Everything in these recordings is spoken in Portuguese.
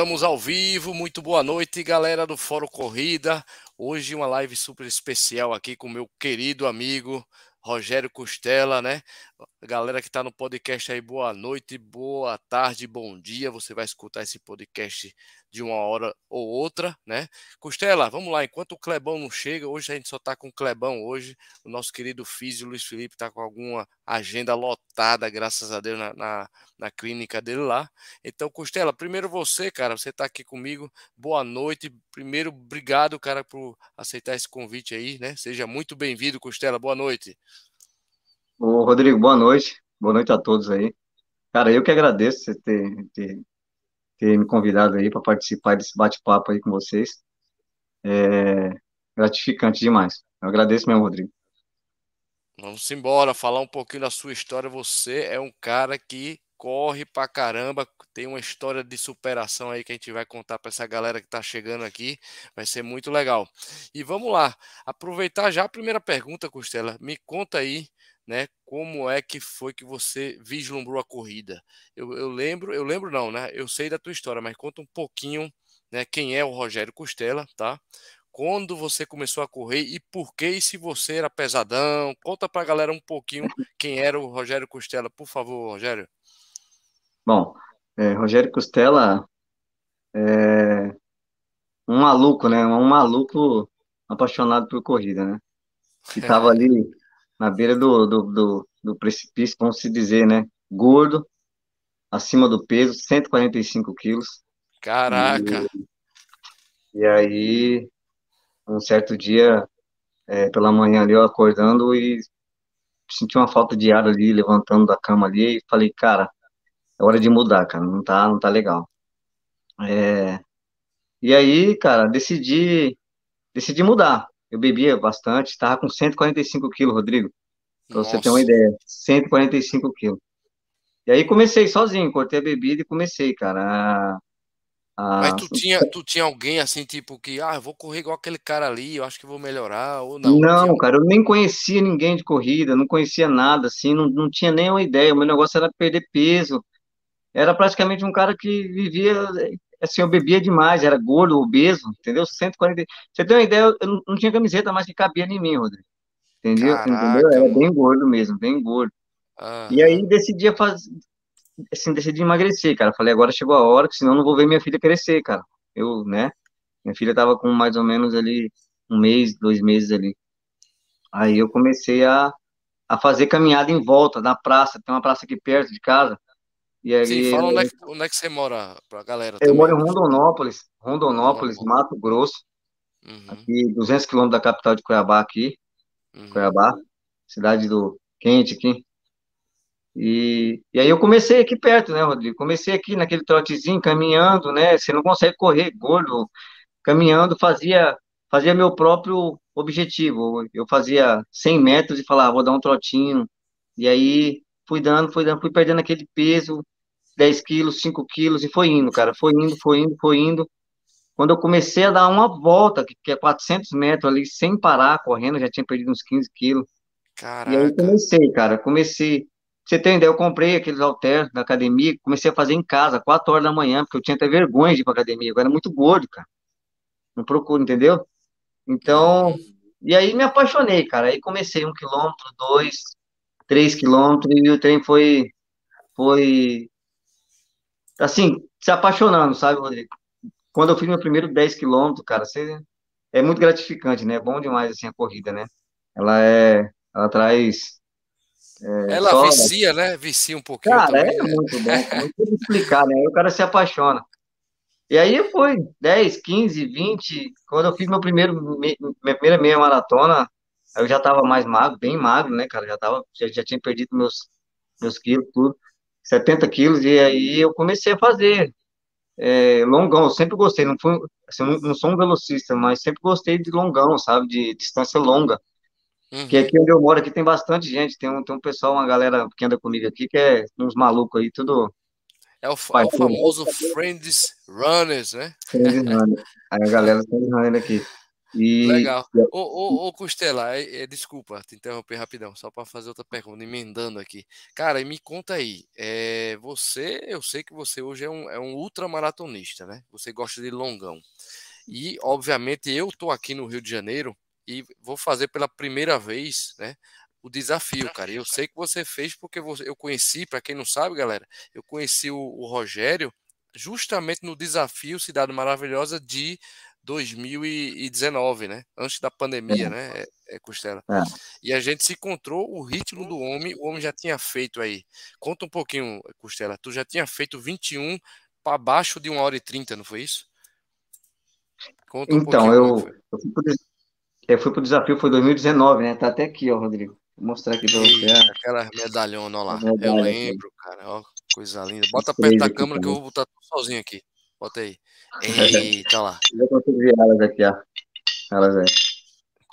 Estamos ao vivo. Muito boa noite, galera do Fórum Corrida. Hoje uma live super especial aqui com meu querido amigo Rogério Costela, né? Galera que está no podcast aí, boa noite, boa tarde, bom dia. Você vai escutar esse podcast de uma hora ou outra, né? Costela, vamos lá, enquanto o Clebão não chega, hoje a gente só tá com o Clebão hoje, o nosso querido Físio Luiz Felipe tá com alguma agenda lotada, graças a Deus, na, na, na, clínica dele lá. Então, Costela, primeiro você, cara, você tá aqui comigo, boa noite. Primeiro, obrigado, cara, por aceitar esse convite aí, né? Seja muito bem-vindo, Costela, boa noite. Ô, Rodrigo, boa noite. Boa noite a todos aí. Cara, eu que agradeço você ter, ter ter me convidado aí para participar desse bate-papo aí com vocês. É gratificante demais. Eu agradeço mesmo, Rodrigo. Vamos embora, falar um pouquinho da sua história. Você é um cara que corre pra caramba, tem uma história de superação aí que a gente vai contar para essa galera que está chegando aqui. Vai ser muito legal. E vamos lá, aproveitar já a primeira pergunta, Costela. Me conta aí né? Como é que foi que você vislumbrou a corrida? Eu, eu lembro, eu lembro não, né? Eu sei da tua história, mas conta um pouquinho, né? Quem é o Rogério Costela, tá? Quando você começou a correr e por que e se você era pesadão? Conta pra galera um pouquinho quem era o Rogério Costela, por favor, Rogério. Bom, é, Rogério Costela é um maluco, né? Um maluco apaixonado por corrida, né? Que tava ali na beira do, do, do, do precipício, vamos se dizer, né? Gordo, acima do peso, 145 quilos. Caraca! E, e aí, um certo dia, é, pela manhã ali, eu acordando e senti uma falta de ar ali, levantando da cama ali, e falei, cara, é hora de mudar, cara, não tá, não tá legal. É, e aí, cara, decidi, decidi mudar eu bebia bastante, estava com 145 quilos, Rodrigo. Para você ter uma ideia, 145 quilos. E aí comecei sozinho, cortei a bebida e comecei, cara. A... Mas tu tinha, tu tinha alguém assim, tipo, que, ah, eu vou correr igual aquele cara ali, eu acho que vou melhorar, ou não? Não, tinha... cara, eu nem conhecia ninguém de corrida, não conhecia nada, assim, não, não tinha nenhuma ideia. O meu negócio era perder peso. Era praticamente um cara que vivia assim, eu bebia demais, era gordo, obeso, entendeu? 140. Você tem uma ideia, eu não tinha camiseta mais que cabia em mim, Rodrigo. Entendeu? Caraca, entendeu? Era bem gordo mesmo, bem gordo. Ah. E aí decidi fazer, assim, decidi emagrecer, cara. Falei, agora chegou a hora, que senão eu não vou ver minha filha crescer, cara. Eu, né? Minha filha tava com mais ou menos ali um mês, dois meses ali. Aí eu comecei a, a fazer caminhada em volta da praça. Tem uma praça aqui perto de casa. E aí, Sim, fala onde é, que, onde é que você mora pra galera. Eu também. moro em Rondonópolis, Rondonópolis, uhum. Mato Grosso. Uhum. Aqui, 200 quilômetros da capital de Cuiabá, aqui. Uhum. Cuiabá, cidade do quente aqui. E, e aí eu comecei aqui perto, né, Rodrigo? Comecei aqui naquele trotezinho, caminhando, né? Você não consegue correr gordo, caminhando, fazia, fazia meu próprio objetivo. Eu fazia 100 metros e falava, ah, vou dar um trotinho. E aí fui dando, fui dando, fui perdendo aquele peso, 10 quilos, 5 quilos, e foi indo, cara, foi indo, foi indo, foi indo. Quando eu comecei a dar uma volta, que é 400 metros ali, sem parar, correndo, já tinha perdido uns 15 quilos. Caraca. E aí comecei, cara, comecei. Você tem ideia, eu comprei aqueles halteres da academia, comecei a fazer em casa, 4 horas da manhã, porque eu tinha até vergonha de ir pra academia, eu era muito gordo, cara. Não procuro, entendeu? Então, e aí me apaixonei, cara. Aí comecei um quilômetro, dois, 3 quilômetros e o trem foi, foi, assim, se apaixonando, sabe, Rodrigo? Quando eu fiz meu primeiro 10 quilômetros, cara, você, é muito gratificante, né? É bom demais, assim, a corrida, né? Ela é, ela traz... É, ela só... vicia, né? Vicia um pouquinho Cara, também, é né? muito bom, muito explicar, né? Aí o cara se apaixona. E aí foi 10, 15, 20. Quando eu fiz meu primeiro, minha primeira meia maratona, eu já tava mais magro, bem magro, né, cara? Já tava, já, já tinha perdido meus, meus quilos, tudo, 70 quilos, e aí eu comecei a fazer é, longão. Eu sempre gostei, não, fui, assim, não, não, sou um velocista, mas sempre gostei de longão, sabe? De distância longa. Uhum. Que aqui onde eu moro, aqui tem bastante gente, tem um, tem um pessoal, uma galera que anda comigo aqui, que é uns malucos aí, tudo. É o, é o famoso Friends Runners, né? Friends Runners. Aí a galera tá running aqui. E... Legal. Ô, ô, ô Costela, é, é, desculpa te interromper rapidão, só para fazer outra pergunta, emendando aqui. Cara, me conta aí, é, você, eu sei que você hoje é um, é um ultramaratonista, né? Você gosta de longão. E, obviamente, eu tô aqui no Rio de Janeiro e vou fazer pela primeira vez, né? O desafio, cara. Eu sei que você fez porque você, eu conheci, para quem não sabe, galera, eu conheci o, o Rogério justamente no desafio Cidade Maravilhosa de 2019, né? Antes da pandemia, é. né? É, é Costela. É. E a gente se encontrou o ritmo do homem, o homem já tinha feito aí. Conta um pouquinho, Costela. Tu já tinha feito 21 para baixo de 1 hora e 30, não foi isso? Conta um então, eu, eu, fui pro, eu fui pro desafio, foi 2019, né? Tá até aqui, ó, Rodrigo. Vou mostrar aqui para você. Aquela medalhona, ó lá. Medalha, eu lembro, cara. Ó, coisa linda. Bota perto da câmera que eu vou botar sozinho aqui. Bota aí. Eita lá. Eu elas aqui, ó. Elas aí.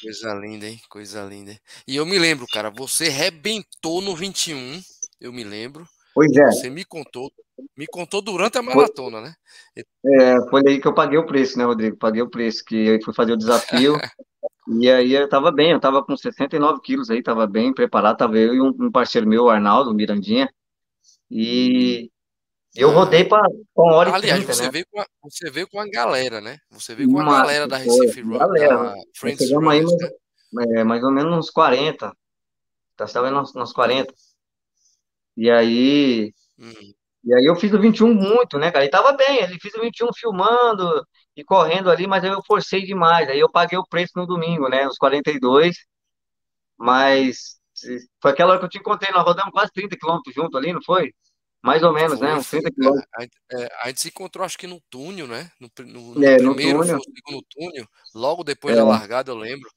Coisa linda, hein? Coisa linda. E eu me lembro, cara, você rebentou no 21, eu me lembro. Pois é. Você me contou, me contou durante a maratona, né? É, foi aí que eu paguei o preço, né, Rodrigo? Paguei o preço, que eu fui fazer o desafio. e aí eu tava bem, eu tava com 69 quilos aí, tava bem preparado, tava eu e um, parceiro meu, o Arnaldo Mirandinha. E eu rodei para uma hora Aliás, e 30, você, né? veio com a, você veio com a galera, né? Você veio com a galera da Recife Rock, galera. Friends Chegamos aí né? é, mais ou menos uns 40. Tá, estava nos, nos 40. E aí. Hum. E aí eu fiz o 21 muito, né, cara? E tava bem, ele fiz o 21 filmando e correndo ali, mas aí eu forcei demais. Aí eu paguei o preço no domingo, né? Os 42. Mas foi aquela hora que eu te encontrei, nós rodamos quase 30 quilômetros junto ali, não foi? Mais ou menos, né? foi, né? Uns 30 quilômetros. A, é, a, gente se encontrou, acho que no túnel, né? No, no, no é, primeiro, no túnel. no túnel, logo depois é. da largada, eu lembro.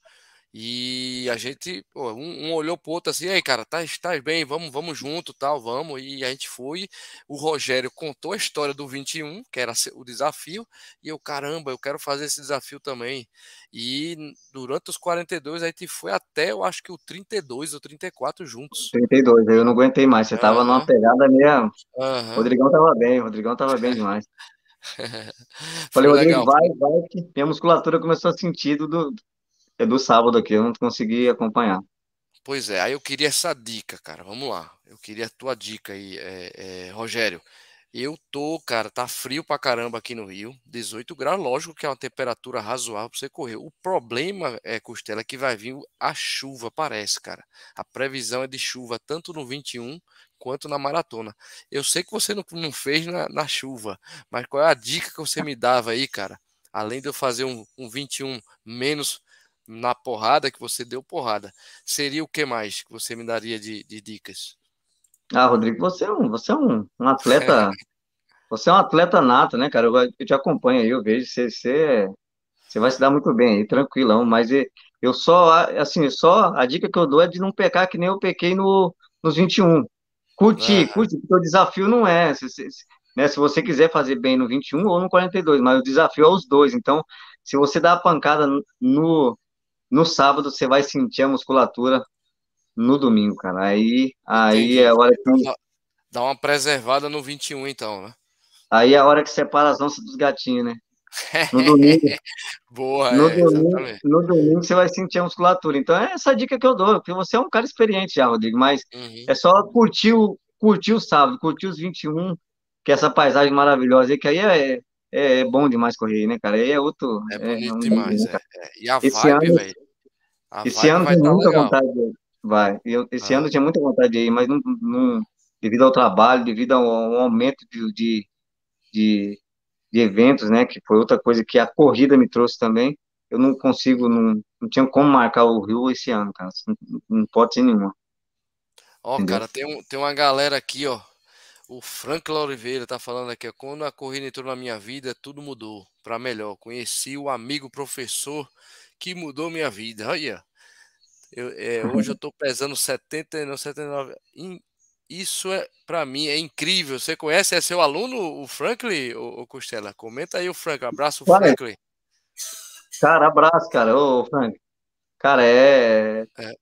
E a gente, pô, um, um, olhou pro outro assim, aí, cara, tá, tá bem, vamos, vamos junto, tal, vamos. E a gente foi. O Rogério contou a história do 21, que era o desafio, e eu, caramba, eu quero fazer esse desafio também. E durante os 42, a gente foi até, eu acho que o 32 ou 34 juntos. 32, eu não aguentei mais, você tava uhum. numa pegada mesmo. Uhum. O Rodrigão tava bem, o Rodrigão tava bem demais. Falei, Rodrigo, vai, vai, que minha musculatura começou a sentir do, é do sábado aqui, eu não consegui acompanhar. Pois é, aí eu queria essa dica, cara. Vamos lá. Eu queria a tua dica aí, é, é, Rogério. Eu tô, cara, tá frio pra caramba aqui no Rio, 18 graus, lógico que é uma temperatura razoável pra você correr. O problema é, Costela, que vai vir a chuva, parece, cara. A previsão é de chuva tanto no 21 quanto na maratona. Eu sei que você não, não fez na, na chuva, mas qual é a dica que você me dava aí, cara? Além de eu fazer um, um 21 menos na porrada que você deu porrada. Seria o que mais que você me daria de, de dicas? Ah, Rodrigo, você é um, você é um, um atleta. você é um atleta nato, né, cara? Eu, eu te acompanho aí, eu vejo você, você, você vai se dar muito bem aí, tranquilão. Mas eu só, assim, só a dica que eu dou é de não pecar que nem eu pequei no, nos 21. Curtir, ah. curtir, porque o desafio não é. Se, se, né, se você quiser fazer bem no 21 ou no 42, mas o desafio é os dois. Então, se você dá a pancada no, no sábado você vai sentir a musculatura no domingo, cara. Aí, aí é a hora que. Dá uma preservada no 21, então, né? Aí é a hora que separa as onças dos gatinhos, né? No domingo. Boa, no, é, domingo, no domingo você vai sentir a musculatura. Então é essa dica que eu dou, porque você é um cara experiente já, Rodrigo, mas uhum. é só curtir o, curtir o sábado, curtir os 21, que é essa paisagem maravilhosa aí, que aí é, é, é bom demais correr, né, cara? Aí é outro. É, é bonito é, demais, é, E a esse vibe, ano, velho. Esse ano tem tá muita legal. vontade. Vai. Eu, esse ah. ano eu tinha muita vontade de ir, mas não, não, devido ao trabalho, devido ao, ao aumento de, de, de, de, eventos, né? Que foi outra coisa que a corrida me trouxe também. Eu não consigo, não, não tinha como marcar o Rio esse ano, cara. Não, não pode ser nenhuma. Ó, cara, tem, um, tem uma galera aqui, ó. O Frank Oliveira tá falando aqui, quando a corrida entrou na minha vida, tudo mudou para melhor. Conheci o amigo professor que mudou minha vida. Olha, eu, é, hoje eu tô pesando 79, 79. Isso é para mim é incrível. Você conhece? É seu aluno, o Franklin, ou, Costela? Comenta aí o Frank. Abraço, Franklin. Cara, abraço, cara. Ô, Frank. Cara, é... é.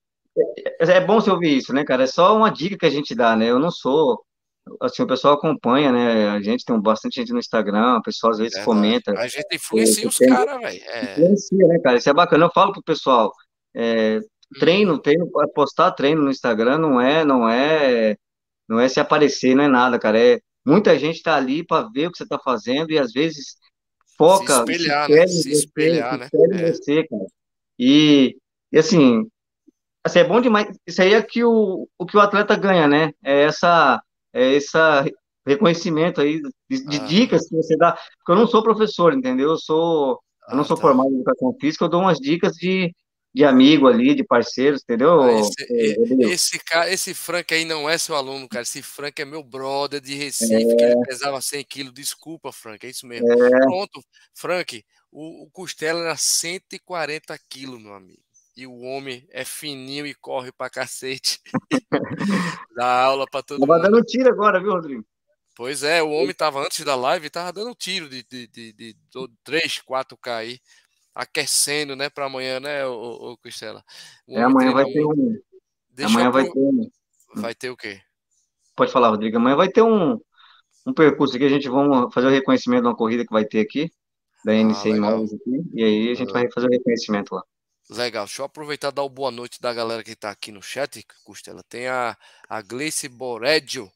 É, é bom você ouvir isso, né, cara? É só uma dica que a gente dá, né? Eu não sou assim, o pessoal acompanha, né? A gente tem bastante gente no Instagram, o pessoal às vezes Verdade. comenta. A gente influencia os caras, velho. É. Influencia, né, cara? Isso é bacana. Eu falo pro pessoal, é, treino, uhum. treino, postar treino no Instagram não é, não é, não é se aparecer, não é nada, cara. É, muita gente tá ali para ver o que você tá fazendo e às vezes foca, se espelhar, se né? Se você, espelhar, né? É. você, cara. E, e assim, assim, é bom demais. Isso aí é que o, o que o atleta ganha, né? É essa, é essa reconhecimento aí de, de ah. dicas que você dá. Porque eu não sou professor, entendeu? Eu sou, eu não ah, sou tá. formado em educação física, eu dou umas dicas de, de amigo ali, de parceiros, entendeu? Ah, esse, é, esse, cara, esse Frank aí não é seu aluno, cara. Esse Frank é meu brother de Recife, é... que ele pesava 100 quilos. Desculpa, Frank, é isso mesmo. É... Pronto, Frank, o, o Costela era 140 quilos, meu amigo e o homem é fininho e corre pra cacete. Dá aula pra todo tava mundo. Tava dando tiro agora, viu, Rodrigo? Pois é, o homem tava antes da live, tava dando tiro de, de, de, de, de 3, 4K aí, aquecendo, né, pra amanhã, né, o, o Cristela? é, amanhã vai ter um. Deixa amanhã vai ter um. Vai ter o quê? Pode falar, Rodrigo. Amanhã vai ter um, um percurso aqui, a gente vai fazer o reconhecimento de uma corrida que vai ter aqui, da NC ah, Imóveis aqui, e aí a gente vai fazer o reconhecimento lá. Legal, deixa eu aproveitar e dar o boa noite da galera que está aqui no chat, Costela. Tem a, a Gleice Boredio,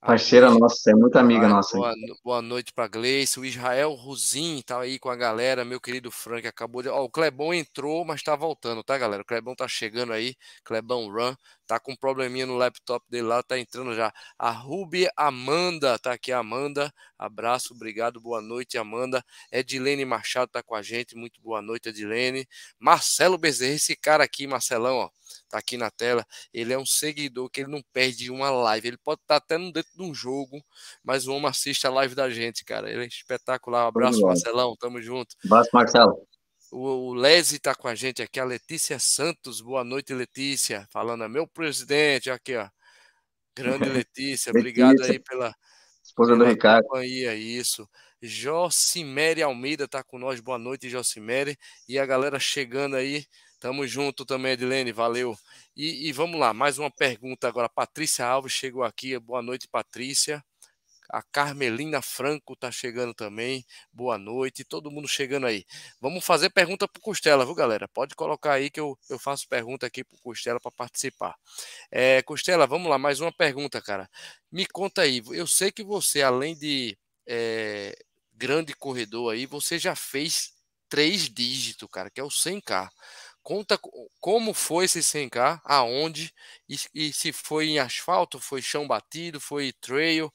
Parceira nossa, é muito amiga nossa. Boa, boa noite para Gleice. O Israel Ruzin tá aí com a galera. Meu querido Frank acabou de. Ó, o Clebão entrou, mas tá voltando, tá, galera? O Clebão tá chegando aí. Clebão Run. Tá com um probleminha no laptop dele lá, tá entrando já. A Ruby Amanda, tá aqui a Amanda. Abraço, obrigado, boa noite, Amanda. Edilene Machado tá com a gente. Muito boa noite, Edilene. Marcelo Bezerra, esse cara aqui, Marcelão, ó tá aqui na tela, ele é um seguidor que ele não perde uma live. Ele pode estar até dentro de um jogo, mas o homem assiste a live da gente, cara. Ele é espetacular. Um abraço, Marcelão. Tamo junto. Abraço, Marcelo. O, Lese tá com a gente aqui, a Letícia Santos. Boa noite, Letícia. Falando, meu presidente, aqui, ó. Grande Letícia, obrigado aí pela, Esposa do Ricardo. Companhia, isso. Jocimere Almeida tá com nós. Boa noite, Jocimere. E a galera chegando aí. Tamo junto também, Edilene, valeu. E, e, vamos lá, mais uma pergunta agora. Patrícia Alves chegou aqui. Boa noite, Patrícia. A Carmelina Franco tá chegando também. Boa noite. Todo mundo chegando aí. Vamos fazer pergunta pro Costela, viu, galera? Pode colocar aí que eu, eu faço pergunta aqui pro Costela para participar. É, Costela, vamos lá, mais uma pergunta, cara. Me conta aí. Eu sei que você, além de é, grande corredor aí, você já fez três dígitos, cara, que é o 100K. Conta como foi esse 100K, aonde, e, e, se foi em asfalto, foi chão batido, foi trail,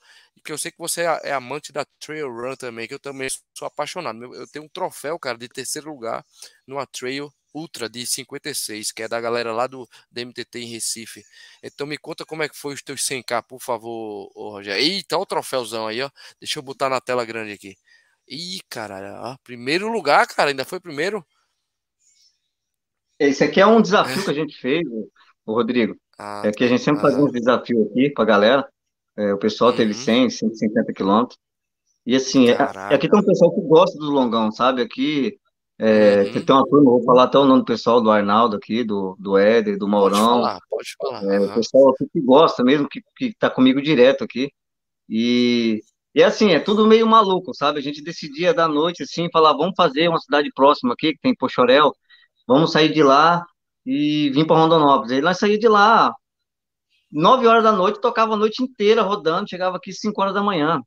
que eu sei que você é, é amante da trail run também, que eu também sou apaixonado. Eu tenho um troféu, cara, de terceiro lugar numa trail ultra de 56, que é da galera lá do DMTT em Recife. Então me conta como é que foi os teus 100K, por favor, Rogério. Eita, o troféuzão aí, ó. Deixa eu botar na tela grande aqui. Ih, cara, ó, primeiro lugar, cara, ainda foi primeiro. Esse aqui é um desafio que a gente fez, o Rodrigo. Ah, é que a gente sempre faz um desafio aqui para a galera. É, o pessoal uhum. teve 100, 150 quilômetros. E assim, é, aqui tem um pessoal que gosta do longão, sabe? Aqui é, uhum. tem uma turma, vou falar até o nome do pessoal, do Arnaldo aqui, do, do Éder, do Maurão. Pode falar, pode falar. É. O pessoal aqui que gosta mesmo, que, que tá comigo direto aqui. E, e assim, é tudo meio maluco, sabe? A gente decidia da noite, assim, falar, vamos fazer uma cidade próxima aqui, que tem Pochorel, vamos sair de lá e vir para Rondonópolis. Aí nós saímos de lá, 9 horas da noite, tocava a noite inteira rodando, chegava aqui 5 horas da manhã.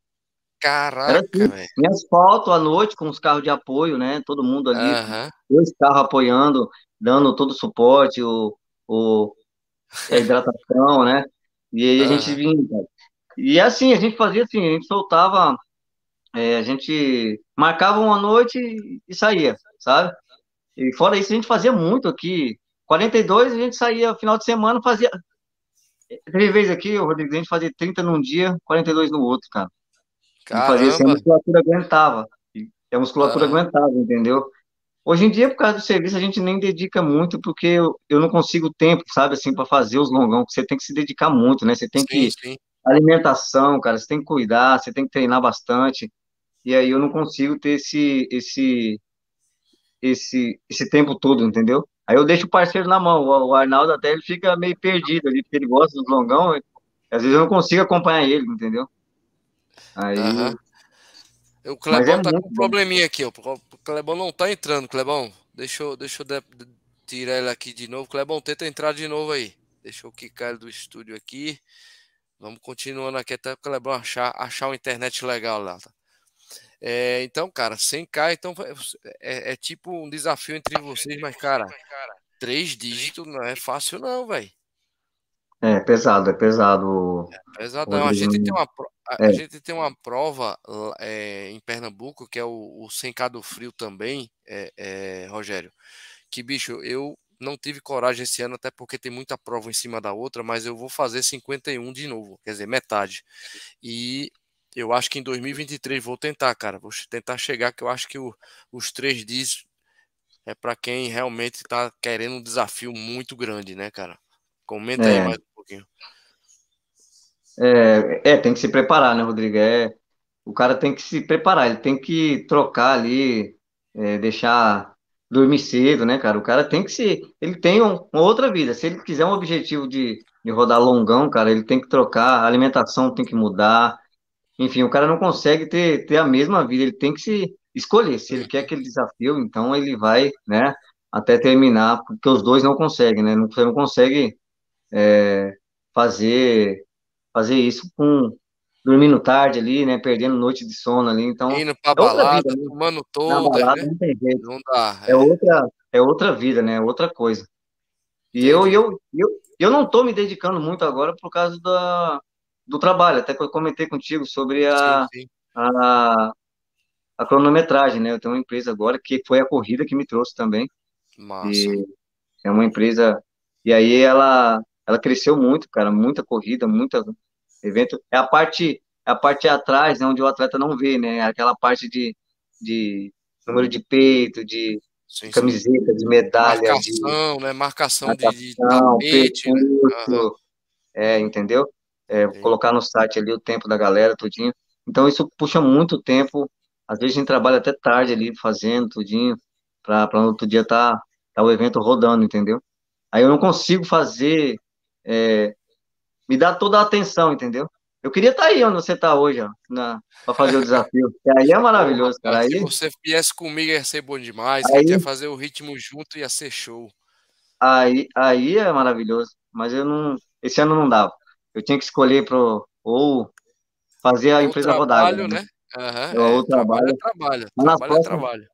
Caraca, assim, Em asfalto à noite, com os carros de apoio, né? Todo mundo ali, uhum. dois carros apoiando, dando todo o suporte, o, o, a hidratação, né? E aí a uhum. gente vinha. E assim, a gente fazia assim, a gente soltava, é, a gente marcava uma noite e saía, sabe? E fora isso, a gente fazia muito aqui. 42, a gente saía final de semana, fazia. Teve vez aqui, Rodrigo, a gente fazia 30 num dia, 42 no outro, cara. Caramba. Fazia assim, a musculatura aguentava. E a musculatura ah. aguentava, entendeu? Hoje em dia, por causa do serviço, a gente nem dedica muito, porque eu, eu não consigo tempo, sabe, assim, para fazer os longão, você tem que se dedicar muito, né? Você tem sim, que. Sim. Alimentação, cara, você tem que cuidar, você tem que treinar bastante. E aí eu não consigo ter esse, esse, esse, esse tempo todo, entendeu? Aí eu deixo o parceiro na mão, o Arnaldo até ele fica meio perdido ali, porque ele gosta do longão, Às vezes eu não consigo acompanhar ele, entendeu? Aí. Uhum. O Clebão é tá com um probleminha aqui, ó. O Clebão não tá entrando, Clebão. Deixa eu, deixa eu de, tirar ele aqui de novo. Clebão, tenta entrar de novo aí. Deixa eu quicar ele do estúdio aqui. Vamos continuando aqui até o Clebão achar, achar uma internet legal lá. Tá? É, então, cara, 100k, então é, é, tipo um desafio entre vocês, mas, cara, três dígitos não é fácil, não, velho. É pesado, é pesado. É pesado, não. A gente tem uma, a, é. gente tem uma prova é, em Pernambuco, que é o, o 100k do frio também, é, é, Rogério. Que, bicho, eu não tive coragem esse ano, até porque tem muita prova em cima da outra, mas eu vou fazer 51 de novo, quer dizer, metade. E eu acho que em 2023 vou tentar, cara. Vou tentar chegar, que eu acho que o, os três dias é para quem realmente está querendo um desafio muito grande, né, cara? Comenta é. aí mais um pouquinho. É, é, tem que se preparar, né, Rodrigo? É, o cara tem que se preparar, ele tem que trocar ali, é, deixar dormir cedo, né, cara? O cara tem que se. Ele tem um, uma outra vida. Se ele quiser um objetivo de, de rodar longão, cara, ele tem que trocar, a alimentação tem que mudar, enfim, o cara não consegue ter, ter a mesma vida, ele tem que se escolher. Se ele quer aquele desafio, então ele vai, né, até terminar, porque os dois não conseguem, né? Você não consegue é, fazer fazer isso com dormindo tarde ali, né, perdendo noite de sono ali, então indo pra é balada, vida, né? tomando toda, balada, né? não. Não dá. É. é. outra é outra vida, né? Outra coisa. E eu, eu eu eu não tô me dedicando muito agora por causa da do trabalho, até que eu comentei contigo sobre a, sim, sim. a, a cronometragem, né? Eu tenho uma empresa agora que foi a corrida que me trouxe também. Massa. É uma empresa. E aí ela, ela cresceu muito, cara, muita corrida, muita evento. É a parte, é a parte atrás, né, onde o atleta não vê, né? Aquela parte de, de número de peito, de sim, camiseta, de medalha. Marcação, de, né? Marcação, marcação de, de tapete, né? Uhum. É, entendeu? É, colocar no site ali o tempo da galera, tudinho. Então isso puxa muito tempo. Às vezes a gente trabalha até tarde ali fazendo tudinho, para no outro dia tá, tá o evento rodando, entendeu? Aí eu não consigo fazer, é, me dar toda a atenção, entendeu? Eu queria estar tá aí onde você está hoje, ó, para fazer o desafio. Aí é maravilhoso, cara. Aí, Se você viesse comigo ia ser bom demais. Aí, ia fazer o ritmo junto ia ser show. Aí, aí é maravilhoso. Mas eu não. Esse ano não dava eu tinha que escolher pro, ou fazer a empresa rodar. Né? né? Uhum, é, o trabalho, trabalho, trabalho, nas trabalho, próximas, trabalho.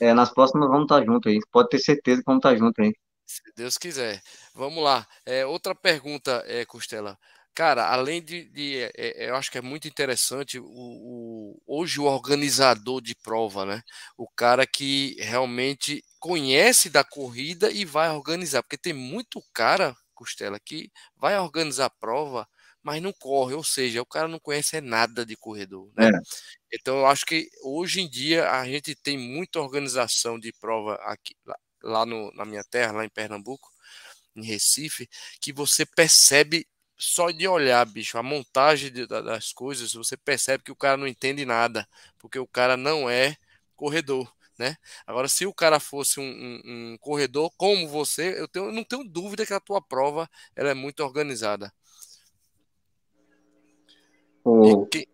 É, nas próximas vamos estar juntos aí. Pode ter certeza que vamos estar juntos aí. Se Deus quiser. Vamos lá. É, outra pergunta, é, Costela. Cara, além de. de é, é, eu acho que é muito interessante o, o, hoje o organizador de prova, né? O cara que realmente conhece da corrida e vai organizar. Porque tem muito cara Costela, que vai organizar a prova, mas não corre, ou seja, o cara não conhece nada de corredor, né? É. Então eu acho que hoje em dia a gente tem muita organização de prova aqui lá, lá no, na minha terra, lá em Pernambuco, em Recife, que você percebe só de olhar, bicho, a montagem de, das coisas, você percebe que o cara não entende nada, porque o cara não é corredor né? Agora, se o cara fosse um, um, um corredor como você, eu, tenho, eu não tenho dúvida que a tua prova ela é muito organizada. O... Que...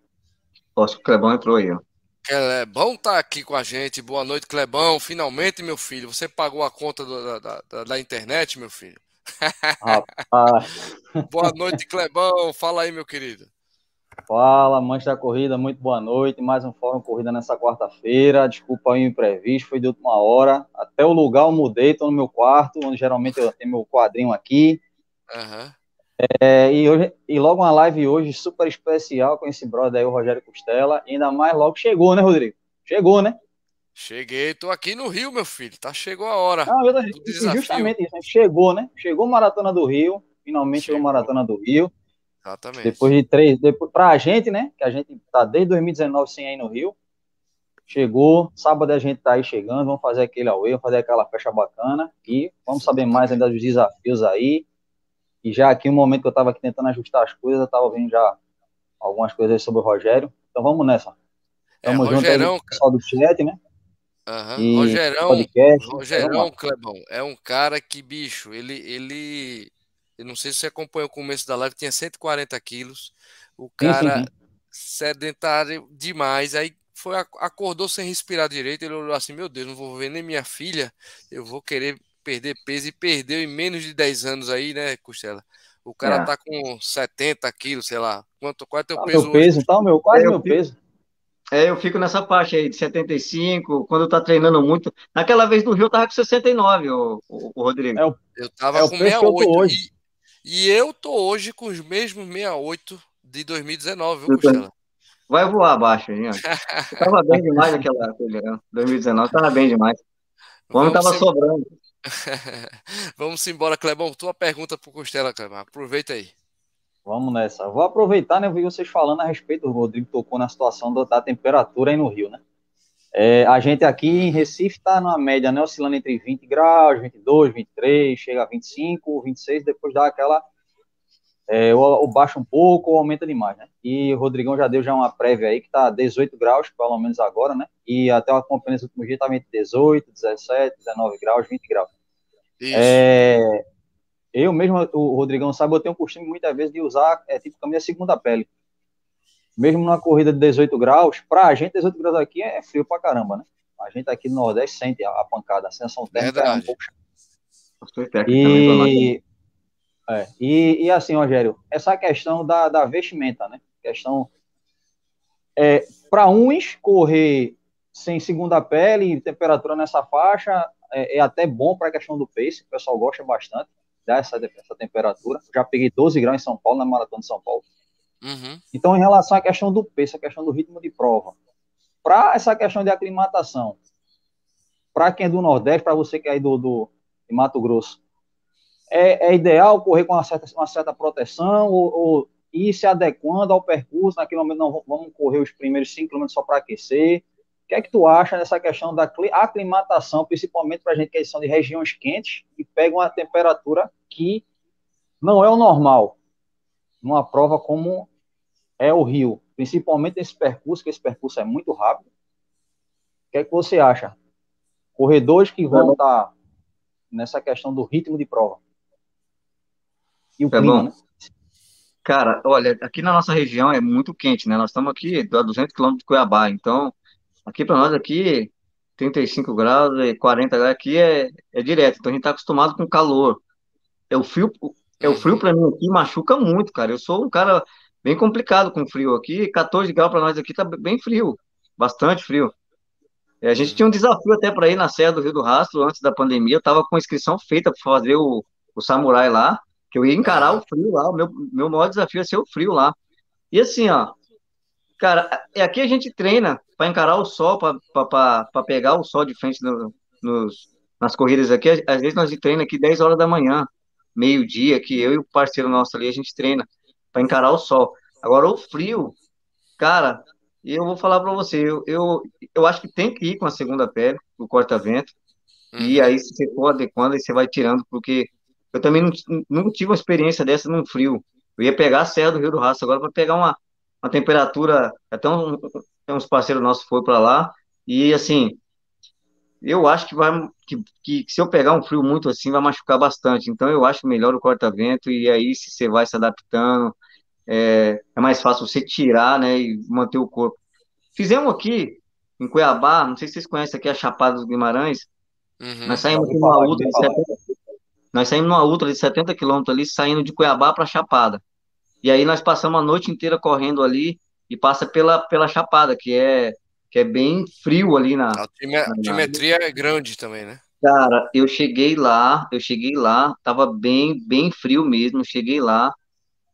Posso que o Clebão entrou aí, ó. Clebão tá aqui com a gente. Boa noite, Clebão. Finalmente, meu filho, você pagou a conta do, da, da, da, internet, meu filho? Boa noite, Clebão. Fala aí, meu querido. Fala, mancha da corrida, muito boa noite. Mais um Fórum Corrida nessa quarta-feira. Desculpa aí o imprevisto, foi de última hora. Até o lugar eu mudei, estou no meu quarto, onde geralmente eu tenho meu quadrinho aqui. Uhum. É, e, hoje, e logo uma live hoje super especial com esse brother aí, o Rogério Costela. E ainda mais logo chegou, né, Rodrigo? Chegou, né? Cheguei, tô aqui no Rio, meu filho. Tá, chegou a hora. Não, eu, justamente isso, né? Chegou, né? Chegou a Maratona do Rio. Finalmente chegou a Maratona do Rio. Exatamente. Depois de três, depois, pra gente, né? Que a gente tá desde 2019 sem ir no Rio. Chegou, sábado a gente tá aí chegando, vamos fazer aquele away, vamos fazer aquela festa bacana e vamos saber mais ainda dos desafios aí. E já aqui, um momento que eu tava aqui tentando ajustar as coisas, eu tava vendo já algumas coisas sobre o Rogério. Então vamos nessa. Tamo é, junto Rogerão, aí, pessoal do chat, né? Uhum. Rogerão, podcast, Rogerão Clebão, é um cara que, bicho, ele, ele Eu não sei se você acompanhou o começo da live, tinha 140 quilos. O cara sim. sedentário demais. Aí foi, acordou sem respirar direito. Ele olhou assim: Meu Deus, não vou ver nem minha filha. Eu vou querer perder peso. E perdeu em menos de 10 anos aí, né, Costela? O cara é. tá com 70 quilos, sei lá. Quanto, qual é teu tá peso? Meu peso, tá, meu, quase é, meu peso. É, eu fico nessa faixa aí de 75, quando tá treinando muito. Naquela vez no Rio eu tava com 69, o, o, o Rodrigo. É o, eu tava é com 68. Hoje. E, eu tô hoje com os mesmos 68 de 2019, viu, Costela? Vai voar abaixo aí, ó. tava bem demais naquela época, 2019, tava bem demais. O homem tava sobrando. Vamos embora, Clebão. Tua pergunta pro Costela, Clebão. Aproveita aí. Vamos nessa. Vou aproveitar, né? Eu vi vocês falando a respeito, o Rodrigo tocou na situação da temperatura aí no Rio, né? É, a gente aqui em Recife está na média, né? Oscilando entre 20 graus, 22, 23, chega a 25, 26, depois dá aquela. É, ou, ou baixa um pouco ou aumenta demais, né? E o Rodrigão já deu já uma prévia aí que tá 18 graus, pelo menos agora, né? E até a companhia nos últimos dias estava entre 18, 17, 19 graus, 20 graus. Isso. É, eu mesmo, o Rodrigão sabe, eu tenho o costume muitas vezes de usar, é tipo camisa segunda pele. Mesmo numa corrida de 18 graus, pra gente 18 graus aqui é frio pra caramba, né? A gente aqui no Nordeste sente a, a pancada, a sensação térmica é um pouco e, é, e, e assim, Rogério, essa questão da, da vestimenta, né? Questão é, para uns correr sem segunda pele, temperatura nessa faixa, é, é até bom para a questão do pace, o pessoal gosta bastante essa, essa temperatura. Já peguei 12 graus em São Paulo, na Maratona de São Paulo. Uhum. Então, em relação à questão do peso, a questão do ritmo de prova, para essa questão de aclimatação, para quem é do Nordeste, para você que é aí do, do de Mato Grosso, é, é, ideal correr com uma certa, uma certa proteção ou, ou, ir se adequando ao percurso, naquele momento não vamos correr os primeiros 5 km só para aquecer. O que é que tu acha nessa questão da aclimatação, principalmente para a gente que é são de regiões quentes e pega uma temperatura que não é o normal numa prova como é o Rio, principalmente nesse percurso, que esse percurso é muito rápido. O que é que você acha? Corredores que vão estar tá nessa questão do ritmo de prova. E o é clima, bom. né? Cara, olha, aqui na nossa região é muito quente, né? Nós estamos aqui a 200 quilômetros de Cuiabá, então aqui para nós aqui 35 graus e 40 graus aqui é, é direto, então a gente está acostumado com calor é o frio, é o frio uhum. para mim aqui machuca muito, cara. Eu sou um cara bem complicado com frio aqui. 14 graus para nós aqui tá bem frio, bastante frio. É, a gente tinha um desafio até para ir na Serra do Rio do Rastro antes da pandemia. Eu tava com inscrição feita para fazer o, o samurai lá, que eu ia encarar o frio lá. O meu, meu maior desafio ia ser o frio lá. E assim, ó, cara, é aqui a gente treina para encarar o sol, para pegar o sol de frente no, nos, nas corridas aqui. Às vezes nós treina aqui 10 horas da manhã meio-dia, que eu e o parceiro nosso ali, a gente treina para encarar o sol. Agora, o frio, cara, eu vou falar para você, eu, eu, eu acho que tem que ir com a segunda pele, o corta-vento, uhum. e aí se você for adequando, aí você vai tirando, porque eu também não, não tive uma experiência dessa no frio. Eu ia pegar a Serra do Rio do Rastro agora para pegar uma, uma temperatura, até um, uns parceiros nossos foram para lá, e assim, eu acho que vai que, que, se eu pegar um frio muito assim vai machucar bastante. Então eu acho melhor o corta-vento e aí se você vai se adaptando é, é, mais fácil você tirar, né, e manter o corpo. Fizemos aqui em Cuiabá, não sei se vocês conhecem aqui a Chapada dos Guimarães. Uhum, nós saímos numa ultra de 70, nós saímos numa ultra de 70 quilômetros ali, saindo de Cuiabá para Chapada. E aí nós passamos a noite inteira correndo ali e passa pela, pela Chapada, que é que é bem frio ali na. A altimetria é grande também, né? Cara, eu cheguei lá, eu cheguei lá, tava bem, bem frio mesmo, cheguei lá,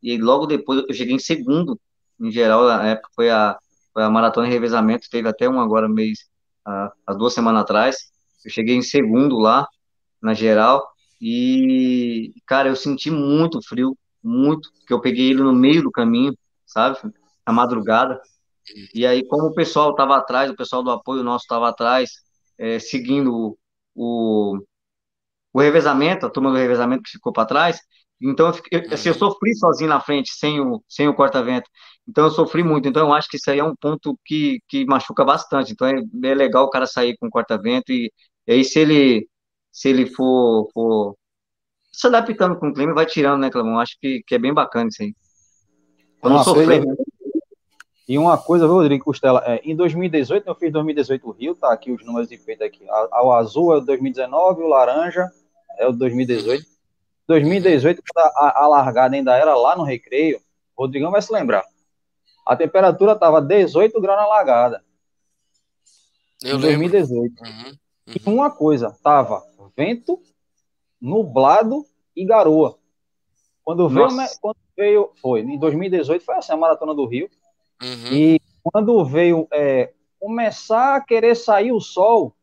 e logo depois eu cheguei em segundo, em geral, na época foi a, foi a maratona de revezamento, teve até um agora mês, há, há duas semanas atrás, eu cheguei em segundo lá, na geral, e, cara, eu senti muito frio, muito, porque eu peguei ele no meio do caminho, sabe, na madrugada, e aí, como o pessoal estava atrás, o pessoal do apoio nosso estava atrás, é, seguindo o, o revezamento, a turma do revezamento que ficou para trás, então eu, fiquei, assim, eu sofri sozinho na frente, sem o, sem o corta-vento. Então eu sofri muito. Então eu acho que isso aí é um ponto que, que machuca bastante. Então é, é legal o cara sair com corta-vento e, e aí se ele se ele for, for se adaptando com o clima, vai tirando, né, Clamão? Acho que, que é bem bacana isso aí. Quando sofrer, né? E uma coisa, Rodrigo Costela, é, em 2018, eu fiz 2018 o Rio, tá aqui os números de peito aqui. O azul é o 2019, o laranja é o 2018. 2018, a, a largada ainda era lá no recreio, o Rodrigão vai se lembrar. A temperatura estava 18 graus na largada. Eu em 2018. Uhum, uhum. E uma coisa, tava vento, nublado e garoa. Quando veio, quando veio, foi, em 2018 foi assim, a Maratona do Rio. Uhum. E quando veio é, começar a querer sair o sol,